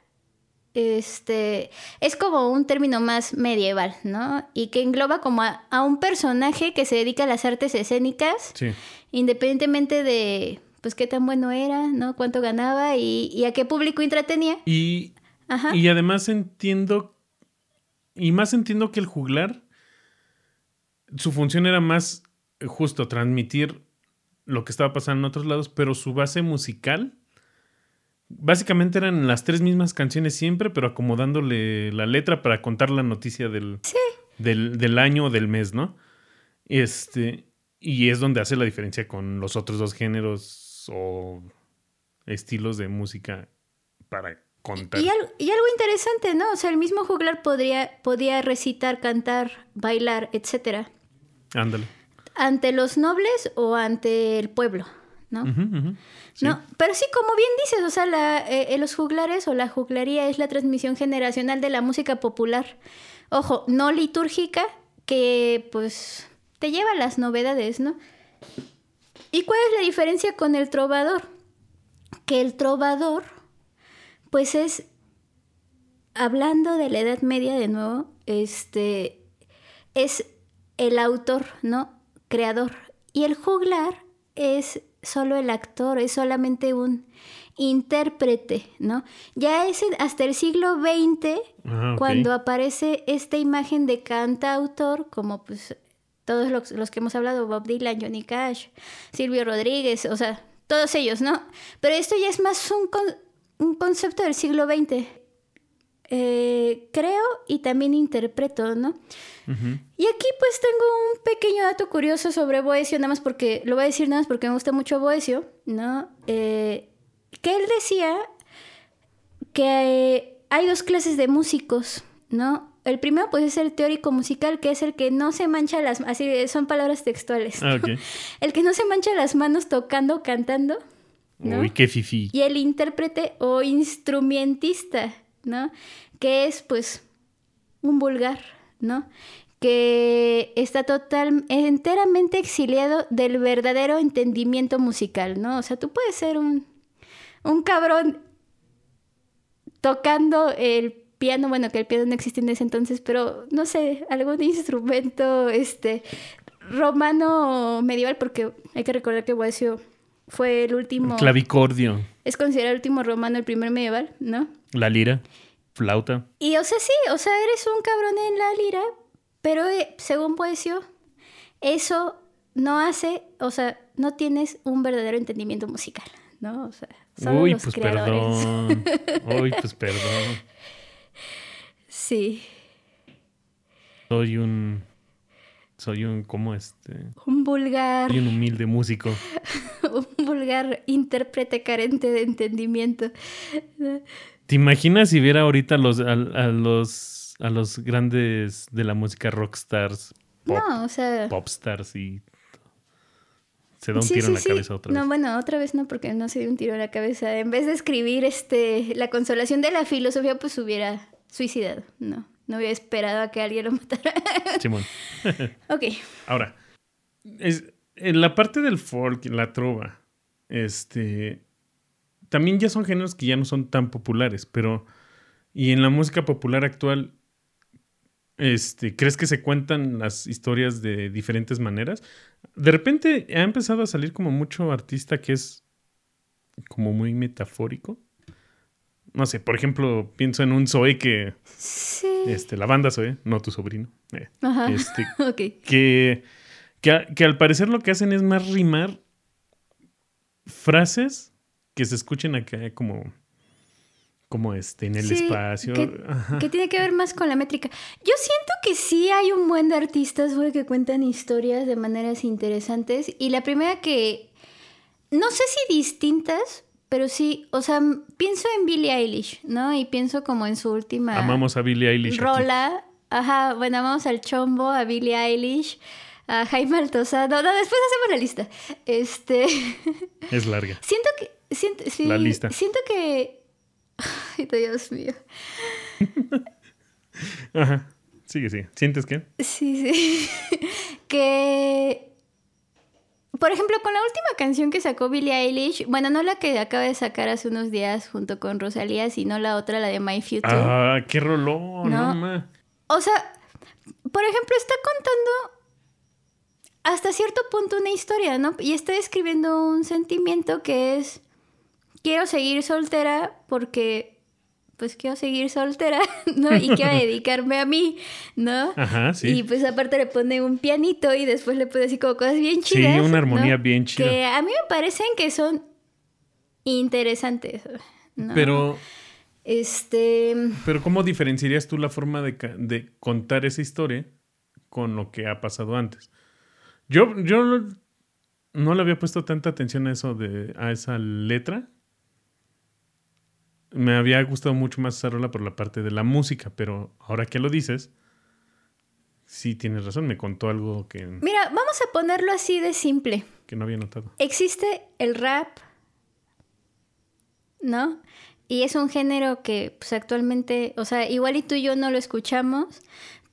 este, es como un término más medieval, ¿no? Y que engloba como a, un personaje que se dedica a las artes escénicas, independientemente de, pues, qué tan bueno era, ¿no? Cuánto ganaba y, a qué público entretenía. Y, y además entiendo, y más entiendo que el juglar, su función era más justo transmitir lo que estaba pasando en otros lados, pero su base musical Básicamente eran las tres mismas canciones siempre, pero acomodándole la letra para contar la noticia del, del, año o del mes, ¿no? Este, y es donde hace la diferencia con los otros dos géneros o estilos de música para contar. Y, algo, interesante, ¿no? O sea, el mismo juglar podría, podía recitar, cantar, bailar, etcétera. Ándale. ¿Ante los nobles o ante el pueblo? ¿No? No, pero sí, como bien dices, o sea, la, eh, los juglares o la juglaría es la transmisión generacional de la música popular. Ojo, no litúrgica, que pues te lleva las novedades, ¿no? ¿Y cuál es la diferencia con el trovador? Que el trovador, pues es, hablando de la Edad Media de nuevo, este, es el autor, ¿no? Creador. Y el juglar es solo el actor, es solamente un intérprete, ¿no? Ya es hasta el siglo XX ah, cuando aparece esta imagen de cantautor, como pues todos los, que hemos hablado, Bob Dylan, Johnny Cash, Silvio Rodríguez, o sea, todos ellos, ¿no? Pero esto ya es más un, un concepto del siglo XX. Eh, creo y también interpreto, ¿no? Y aquí pues tengo un pequeño dato curioso sobre Boesio, nada más porque, lo voy a decir nada más porque me gusta mucho Boesio, ¿no? Eh, que él decía que hay dos clases de músicos, ¿no? El primero pues es el teórico musical, que es el que no se mancha las... Así son palabras textuales. Ah. El que no se mancha las manos tocando, cantando. ¿no? Uy, qué fifi. Y el intérprete o instrumentista, ¿no? Que es pues un vulgar, ¿no? Que está total, enteramente exiliado del verdadero entendimiento musical, ¿no? O sea, tú puedes ser un, un cabrón tocando el piano, bueno, que el piano no existía en ese entonces, pero no sé, algún instrumento, este, romano medieval, porque hay que recordar que Boesio fue el último... Clavicordio. Es considerado el último romano, el primer medieval, ¿no? La lira. Flauta. Y, o sea, sí, o sea, eres un cabrón en la lira, pero eh, según Poesio, eso no hace, o sea, no tienes un verdadero entendimiento musical, ¿no? O sea, solo Uy, los pues creadores. perdón. Uy, pues perdón. Sí, Soy un. Soy un. ¿Cómo este? un vulgar, Soy un humilde músico. un vulgar intérprete carente de entendimiento. ¿Te imaginas si viera ahorita a los, a, a los, a los grandes de la música rockstars, pop, No, o sea... popstars y. Se da un Sí, tiro en la sí. cabeza otra No, vez. bueno, otra vez no, porque no se dio un tiro en la cabeza. En vez de escribir este la consolación de la filosofía, pues hubiera suicidado. No, no hubiera esperado a que alguien lo matara. Simón. ok. Ahora, es, en la parte del folk, la trova, este, también ya son géneros que ya no son tan populares, pero y en la música popular actual, este, ¿crees que se cuentan las historias de diferentes maneras? De repente ha empezado a salir como mucho artista que es como muy metafórico. No sé, por ejemplo, pienso en un Zoe que, Sí. este, la banda Zoe, no tu sobrino. eh, Ajá. este, ok. que, que, al parecer lo que hacen es más rimar frases que se escuchen acá como, como este, en el Sí, espacio. que-. Que tiene que ver más con la métrica. Yo siento que sí hay un buen de artistas, güey, que cuentan historias de maneras interesantes. Y la primera que. No sé si distintas, pero sí. O sea, pienso en Billie Eilish, ¿no? Y pienso como en su última. Amamos a Billie Eilish. aquí. Rola. Ajá, bueno, amamos al Chombo, a Billie Eilish, a Jaime Altozano. No, después hacemos la lista. Este. Es larga. siento que. Siento, sí, La lista. Siento que. Ay, Dios mío. Ajá. Sigue, sigue. ¿Sientes qué? Sí, sí. que. Por ejemplo, con la última canción que sacó Billie Eilish, bueno, no la que acaba de sacar hace unos días junto con Rosalía, sino la otra, la de My Future. Ah, qué rolón. No. O sea, por ejemplo, está contando hasta cierto punto una historia, ¿no? Y está describiendo un sentimiento que es, quiero seguir soltera porque, pues quiero seguir soltera, ¿no? Y quiero dedicarme a mí, ¿no? Ajá, sí. Y pues aparte le pone un pianito y después le pone así como cosas bien Sí, chidas. una armonía ¿no? bien chida. Que a mí me parecen que son interesantes, ¿no? Pero, Este... pero ¿cómo diferenciarías tú la forma de, de contar esa historia con lo que ha pasado antes? Yo, yo no le había puesto tanta atención a eso de, a esa letra. Me había gustado mucho más esa rola por la parte de la música, pero ahora que lo dices, sí tienes razón, me contó algo que, Mira, vamos a ponerlo así de simple. que no había notado. Existe el rap, ¿no? Y es un género que pues actualmente, o sea, igual y tú y yo no lo escuchamos,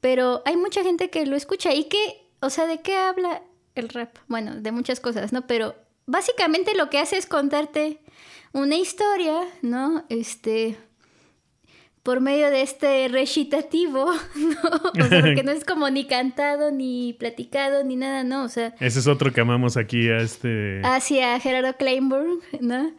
pero hay mucha gente que lo escucha y que, o sea, ¿de qué habla el rap? Bueno, de muchas cosas, ¿no? Pero básicamente lo que hace es contarte una historia, ¿no? Este por medio de este recitativo, ¿no? O sea, porque no es como ni cantado, ni platicado, ni nada, ¿no? O sea, Ese es otro que amamos aquí a este, hacia Gerardo Kleinburg, ¿no?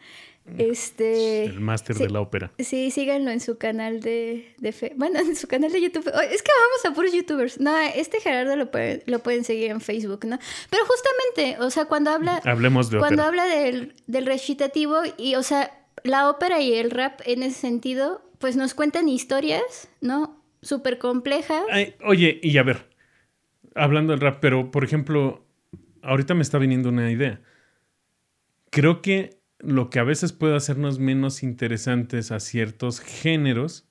Este. el máster sí. de la ópera. Sí, síganlo en su canal de, de fe- Bueno, en su canal de YouTube. Oh, es que vamos a puros youtubers. No, este Gerardo lo pueden, lo pueden seguir en Facebook, ¿no? Pero justamente, o sea, cuando habla. Hablemos de Cuando ópera. habla del, del recitativo y, o sea, la ópera y el rap en ese sentido, pues nos cuentan historias, ¿no? Súper complejas. oye, y a ver, hablando del rap, pero por ejemplo, ahorita me está viniendo una idea. Creo que lo que a veces puede hacernos menos interesantes a ciertos géneros.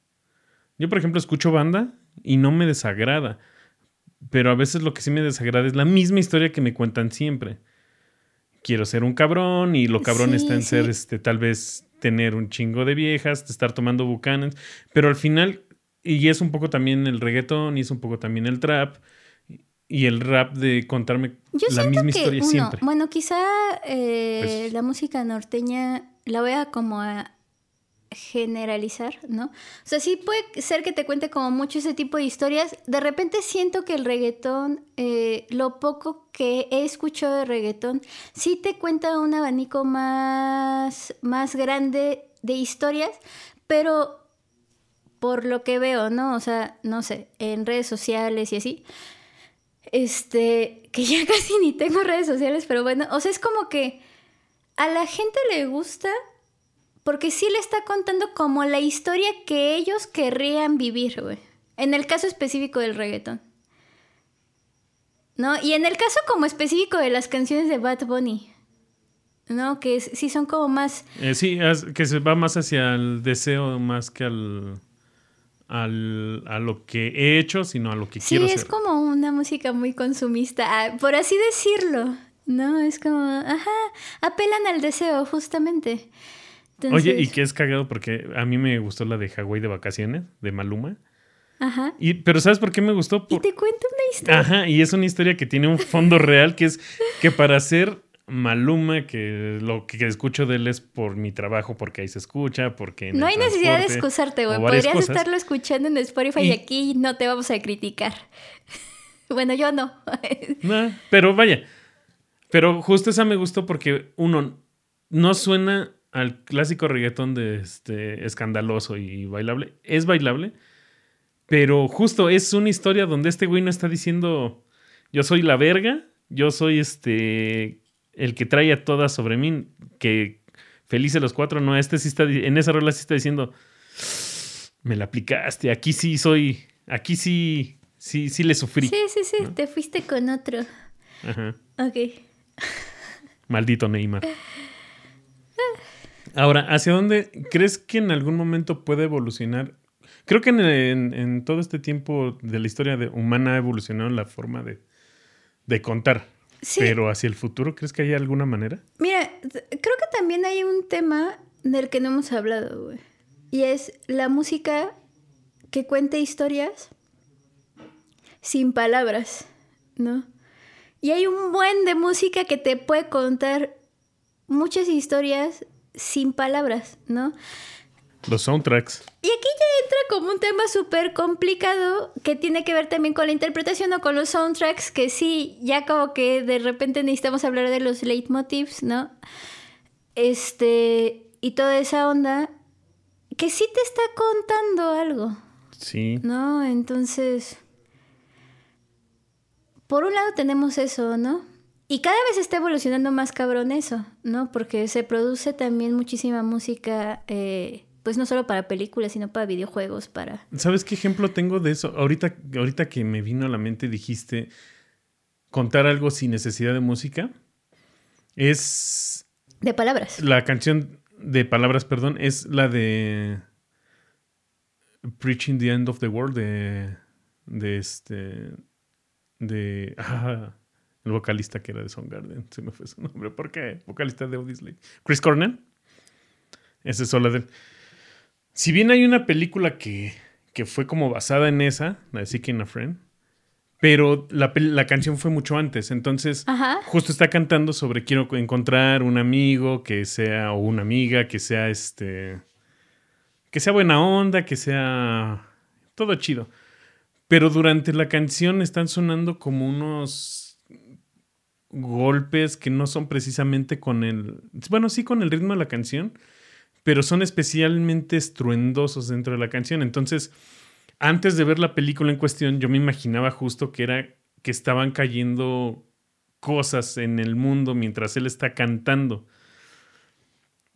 Yo, por ejemplo, escucho banda y no me desagrada. Pero a veces lo que sí me desagrada es la misma historia que me cuentan siempre. Quiero ser un cabrón y lo cabrón está en ser, este, tal vez tener un chingo de viejas, estar tomando bucanas. Pero al final, y es un poco también el reggaetón y es un poco también el trap y el rap de contarme la misma historia siempre. Bueno, quizá eh, pues la música norteña la voy a como a generalizar, ¿no? O sea, sí puede ser que te cuente como mucho ese tipo de historias. De repente siento que el reggaetón, eh, lo poco que he escuchado de reggaetón, sí te cuenta un abanico más, más grande de historias, pero por lo que veo, ¿no? O sea, no sé, en redes sociales y así, este, que ya casi ni tengo redes sociales, pero bueno, o sea, es como que a la gente le gusta porque sí le está contando como la historia que ellos querrían vivir, güey. En el caso específico del reggaetón. ¿No? Y en el caso como específico de las canciones de Bad Bunny. ¿No? Que sí son como más... Eh, sí, que se va más hacia el deseo más que al al, a lo que he hecho, sino a lo que quiero hacer. Sí, es como una música muy consumista, ah, por así decirlo. ¿No? Es como, ajá, apelan al deseo, justamente. Oye, y que es cagado porque a mí me gustó la de Hawái de vacaciones, de Maluma. Ajá. Y, pero ¿sabes por qué me gustó? Y te cuento una historia. Ajá, y es una historia que tiene un fondo real, que es que para hacer Maluma, que lo que escucho de él es por mi trabajo, porque ahí se escucha, porque... no hay necesidad de excusarte, güey. Podrías estarlo escuchando en Spotify y... aquí no te vamos a criticar. bueno, yo no. no. Pero vaya. Pero justo esa me gustó porque uno no suena al clásico reggaetón de este escandaloso y bailable. Es bailable, pero justo es una historia donde este güey no está diciendo yo soy la verga, yo soy este el que trae a todas sobre mí, que felices los cuatro, no, este sí está, en esa rola sí está diciendo, me la aplicaste, aquí sí soy, aquí sí, sí, sí le sufrí. Sí, sí, sí, te fuiste con otro. Ajá. Ok. Maldito Neymar. Ahora, ¿hacia dónde crees que en algún momento puede evolucionar? Creo que en, todo este tiempo de la historia de humana ha evolucionado la forma de, de contar. Pero hacia el futuro, ¿crees que hay alguna manera? Mira, creo que también hay un tema del que no hemos hablado, güey. Y es la música que cuenta historias sin palabras, ¿no? Y hay un buen de música que te puede contar muchas historias sin palabras, ¿no? Los soundtracks. Y aquí ya entra como un tema súper complicado que tiene que ver también con la interpretación o con los soundtracks, que sí, ya como que de repente necesitamos hablar de los leitmotivs, ¿no? Este, y toda esa onda, que sí te está contando algo. Sí. ¿No? Entonces, por un lado tenemos eso, ¿no? Y cada vez está evolucionando más cabrón eso, ¿no? Porque se produce también muchísima música. Eh, pues no solo para películas, sino para videojuegos, para... ¿Sabes qué ejemplo tengo de eso? Ahorita, ahorita que me vino a la mente dijiste contar algo sin necesidad de música. Es... De palabras. La canción de palabras, perdón, es la de Preaching the End of the World de, de este... de... Ah, el vocalista que era de Soundgarden, se me fue su nombre. ¿Por qué? Vocalista de Odyssey. Chris Cornell. Esa es sola de él. Si bien hay una película que, fue como basada en esa, la de Seeking a Friend, pero la, canción fue mucho antes. Entonces, justo está cantando sobre quiero encontrar un amigo que sea, o una amiga que sea este. que sea buena onda, que sea. todo chido. Pero durante la canción están sonando como unos golpes que no son precisamente con el. Bueno, sí, con el ritmo de la canción pero son especialmente estruendosos dentro de la canción. Entonces, antes de ver la película en cuestión, yo me imaginaba justo que era que estaban cayendo cosas en el mundo mientras él está cantando.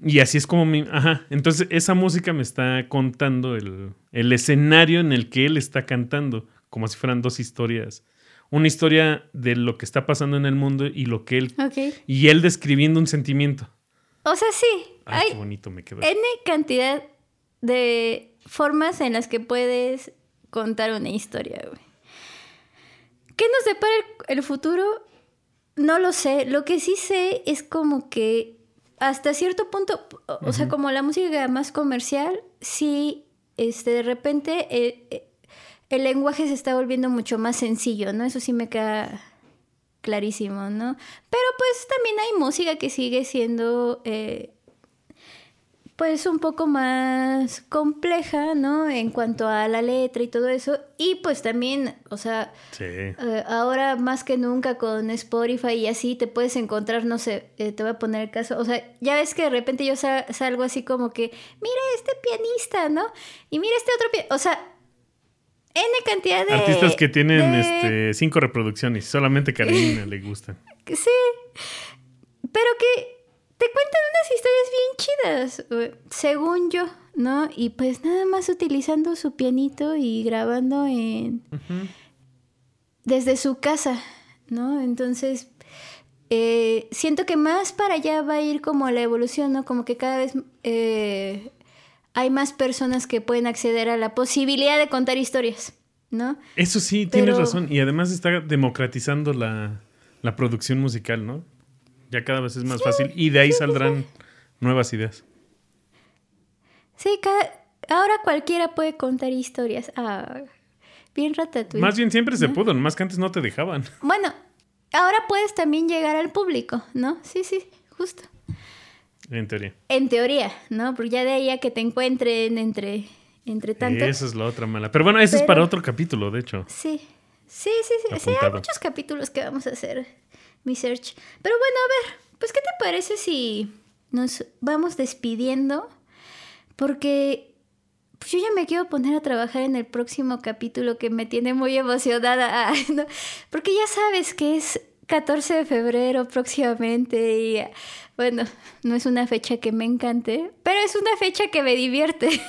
Y así es como mi... Ajá, entonces esa música me está contando el, el escenario en el que él está cantando, como si fueran dos historias. Una historia de lo que está pasando en el mundo y lo que él... Y él describiendo un sentimiento. O sea, sí. Ay, hay qué bonito me quedó. N cantidad de formas en las que puedes contar una historia, güey. ¿Qué nos depara el, el futuro? No lo sé. Lo que sí sé es como que hasta cierto punto, o o sea, como la música más comercial, sí, este, de repente eh, eh, el lenguaje se está volviendo mucho más sencillo, ¿no? Eso sí me queda clarísimo, ¿no? Pero pues también hay música que sigue siendo eh, pues un poco más compleja, ¿no? En cuanto a la letra y todo eso. Y pues también, o sea, Sí. eh, ahora más que nunca con Spotify y así te puedes encontrar, no sé, eh, te voy a poner el caso, o sea, ya ves que de repente yo sa- salgo así como que, mira este pianista, ¿no? Y mira este otro pianista, o sea, N cantidad de... Artistas que tienen de- este, cinco reproducciones. Solamente Karina le gustan. Sí, pero que te cuentan unas historias bien chidas, eh, según yo, ¿no? Y pues nada más utilizando su pianito y grabando en desde su casa, ¿no? Entonces, eh, siento que más para allá va a ir como la evolución, ¿no? Como que cada vez eh, hay más personas que pueden acceder a la posibilidad de contar historias, ¿no? Eso sí, tienes razón. Y además está democratizando la, la producción musical, ¿no? Ya cada vez es más fácil. Y de ahí saldrán nuevas ideas. Sí, cada- ahora cualquiera puede contar historias. Ah, bien ratatouille. Más bien siempre se pudo, más que antes no te dejaban. Bueno, ahora puedes también llegar al público, ¿no? Sí, sí, justo. En teoría. En teoría, ¿no? Porque ya de ahí a que te encuentren entre, entre tanto. Esa es la otra mala. Pero bueno, ese es para otro capítulo, de hecho. Sí, sí, sí, sí. Sí, hay muchos capítulos que vamos a hacer, mi search. Pero bueno, a ver, pues, ¿qué te parece si nos vamos despidiendo? Porque pues, yo ya me quiero poner a trabajar en el próximo capítulo que me tiene muy emocionada. No, Porque ya sabes que es 14 de febrero próximamente y bueno, no es una fecha que me encante, pero es una fecha que me divierte.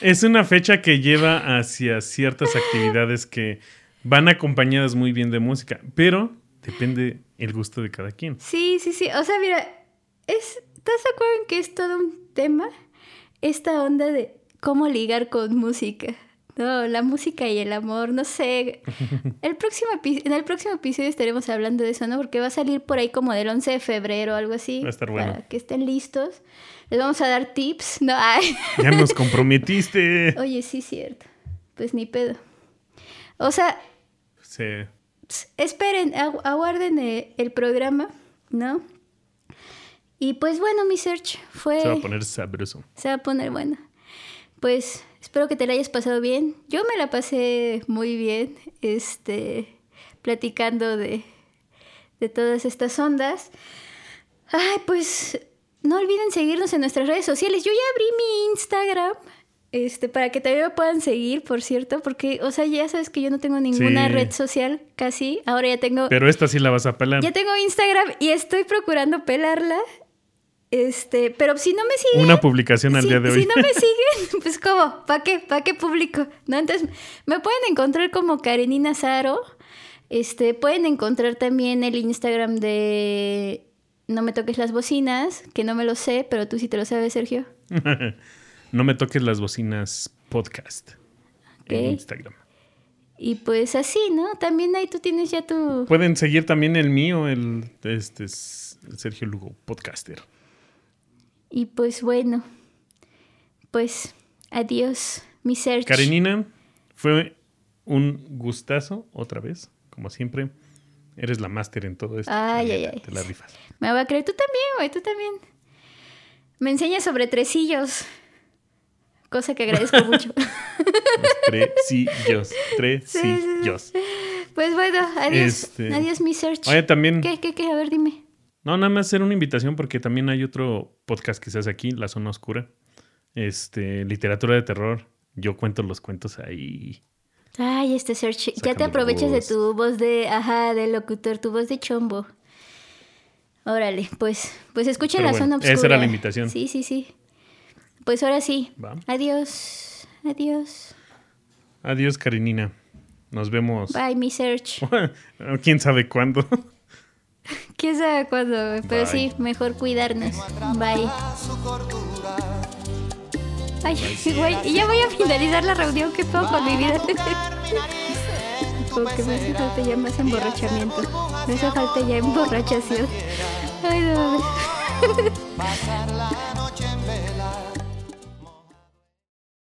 Es una fecha que lleva hacia ciertas actividades que van acompañadas muy bien de música, pero depende el gusto de cada quien. Sí, sí, sí. O sea, mira, es, ¿estás de acuerdo en que es todo un tema? Esta onda de cómo ligar con música. No, la música y el amor, no sé. El próximo en el próximo episodio estaremos hablando de eso, ¿no? Porque va a salir por ahí como del 11 de febrero o algo así. Va a estar bueno. Para que estén listos. Les vamos a dar tips. No, ay. Ya nos comprometiste. Oye, sí, cierto. Pues ni pedo. O sea, Sí. Esperen, agu- aguarden eh, el programa, ¿no? Y pues bueno, mi search fue... Se va a poner sabroso. se va a poner bueno. Pues espero que te la hayas pasado bien. Yo me la pasé muy bien, este, platicando de, de todas estas ondas. Ay, pues no olviden seguirnos en nuestras redes sociales. Yo ya abrí mi Instagram. Este, para que también me puedan seguir, por cierto, porque, o sea, ya sabes que yo no tengo ninguna Sí. red social casi. Ahora ya tengo Pero esta sí la vas a pelar. ya tengo Instagram y estoy procurando pelarla. Este, pero si no me siguen. Una publicación al si, día de si hoy. no me siguen, pues ¿cómo? ¿Para qué? ¿Para qué publico? ¿No? Entonces, me pueden encontrar como Karenina Zaro. Este, pueden encontrar también el Instagram de No me toques las bocinas, que no me lo sé, pero tú sí te lo sabes, Sergio. no me toques las bocinas podcast en. Instagram. Y pues así, ¿no? También ahí tú tienes ya tu... Pueden seguir también el mío, el este es Sergio Lugo, podcaster. Y pues bueno, pues adiós, mi search. Karenina, fue un gustazo otra vez, como siempre. Eres la máster en todo esto. Ay, ay, ay. Te la rifas. Me va a creer, tú también, güey, tú también. Me enseñas sobre tresillos. Cosa que agradezco mucho. Tresillos. sí, Tresillos. Pues bueno, adiós. Este- Adiós, mi search. Oye, también. ¿Qué, qué, qué? A ver, dime. No, nada más hacer una invitación porque también hay otro podcast que se hace aquí, La Zona Oscura. Este, literatura de terror. Yo cuento los cuentos ahí. Ay, este search. Ya te aprovechas de tu voz de, ajá, de locutor, tu voz de chombo. Órale, pues, pues escuchen Pero la bueno, zona oscura. esa era la invitación. Sí, sí, sí. Pues ahora sí. Va. Adiós. Adiós. Adiós, Karinina. Nos vemos. Bye, mi search. ¿Quién sabe cuándo? ¿Quién sabe cuándo? Pero Bye. sí, mejor cuidarnos. Bye. Ay, güey, y ya voy a finalizar la reunión. ¿Qué puedo con mi vida? Como que me hace falta ya más emborrachamiento. Me hace falta ya emborrachación. Ay, no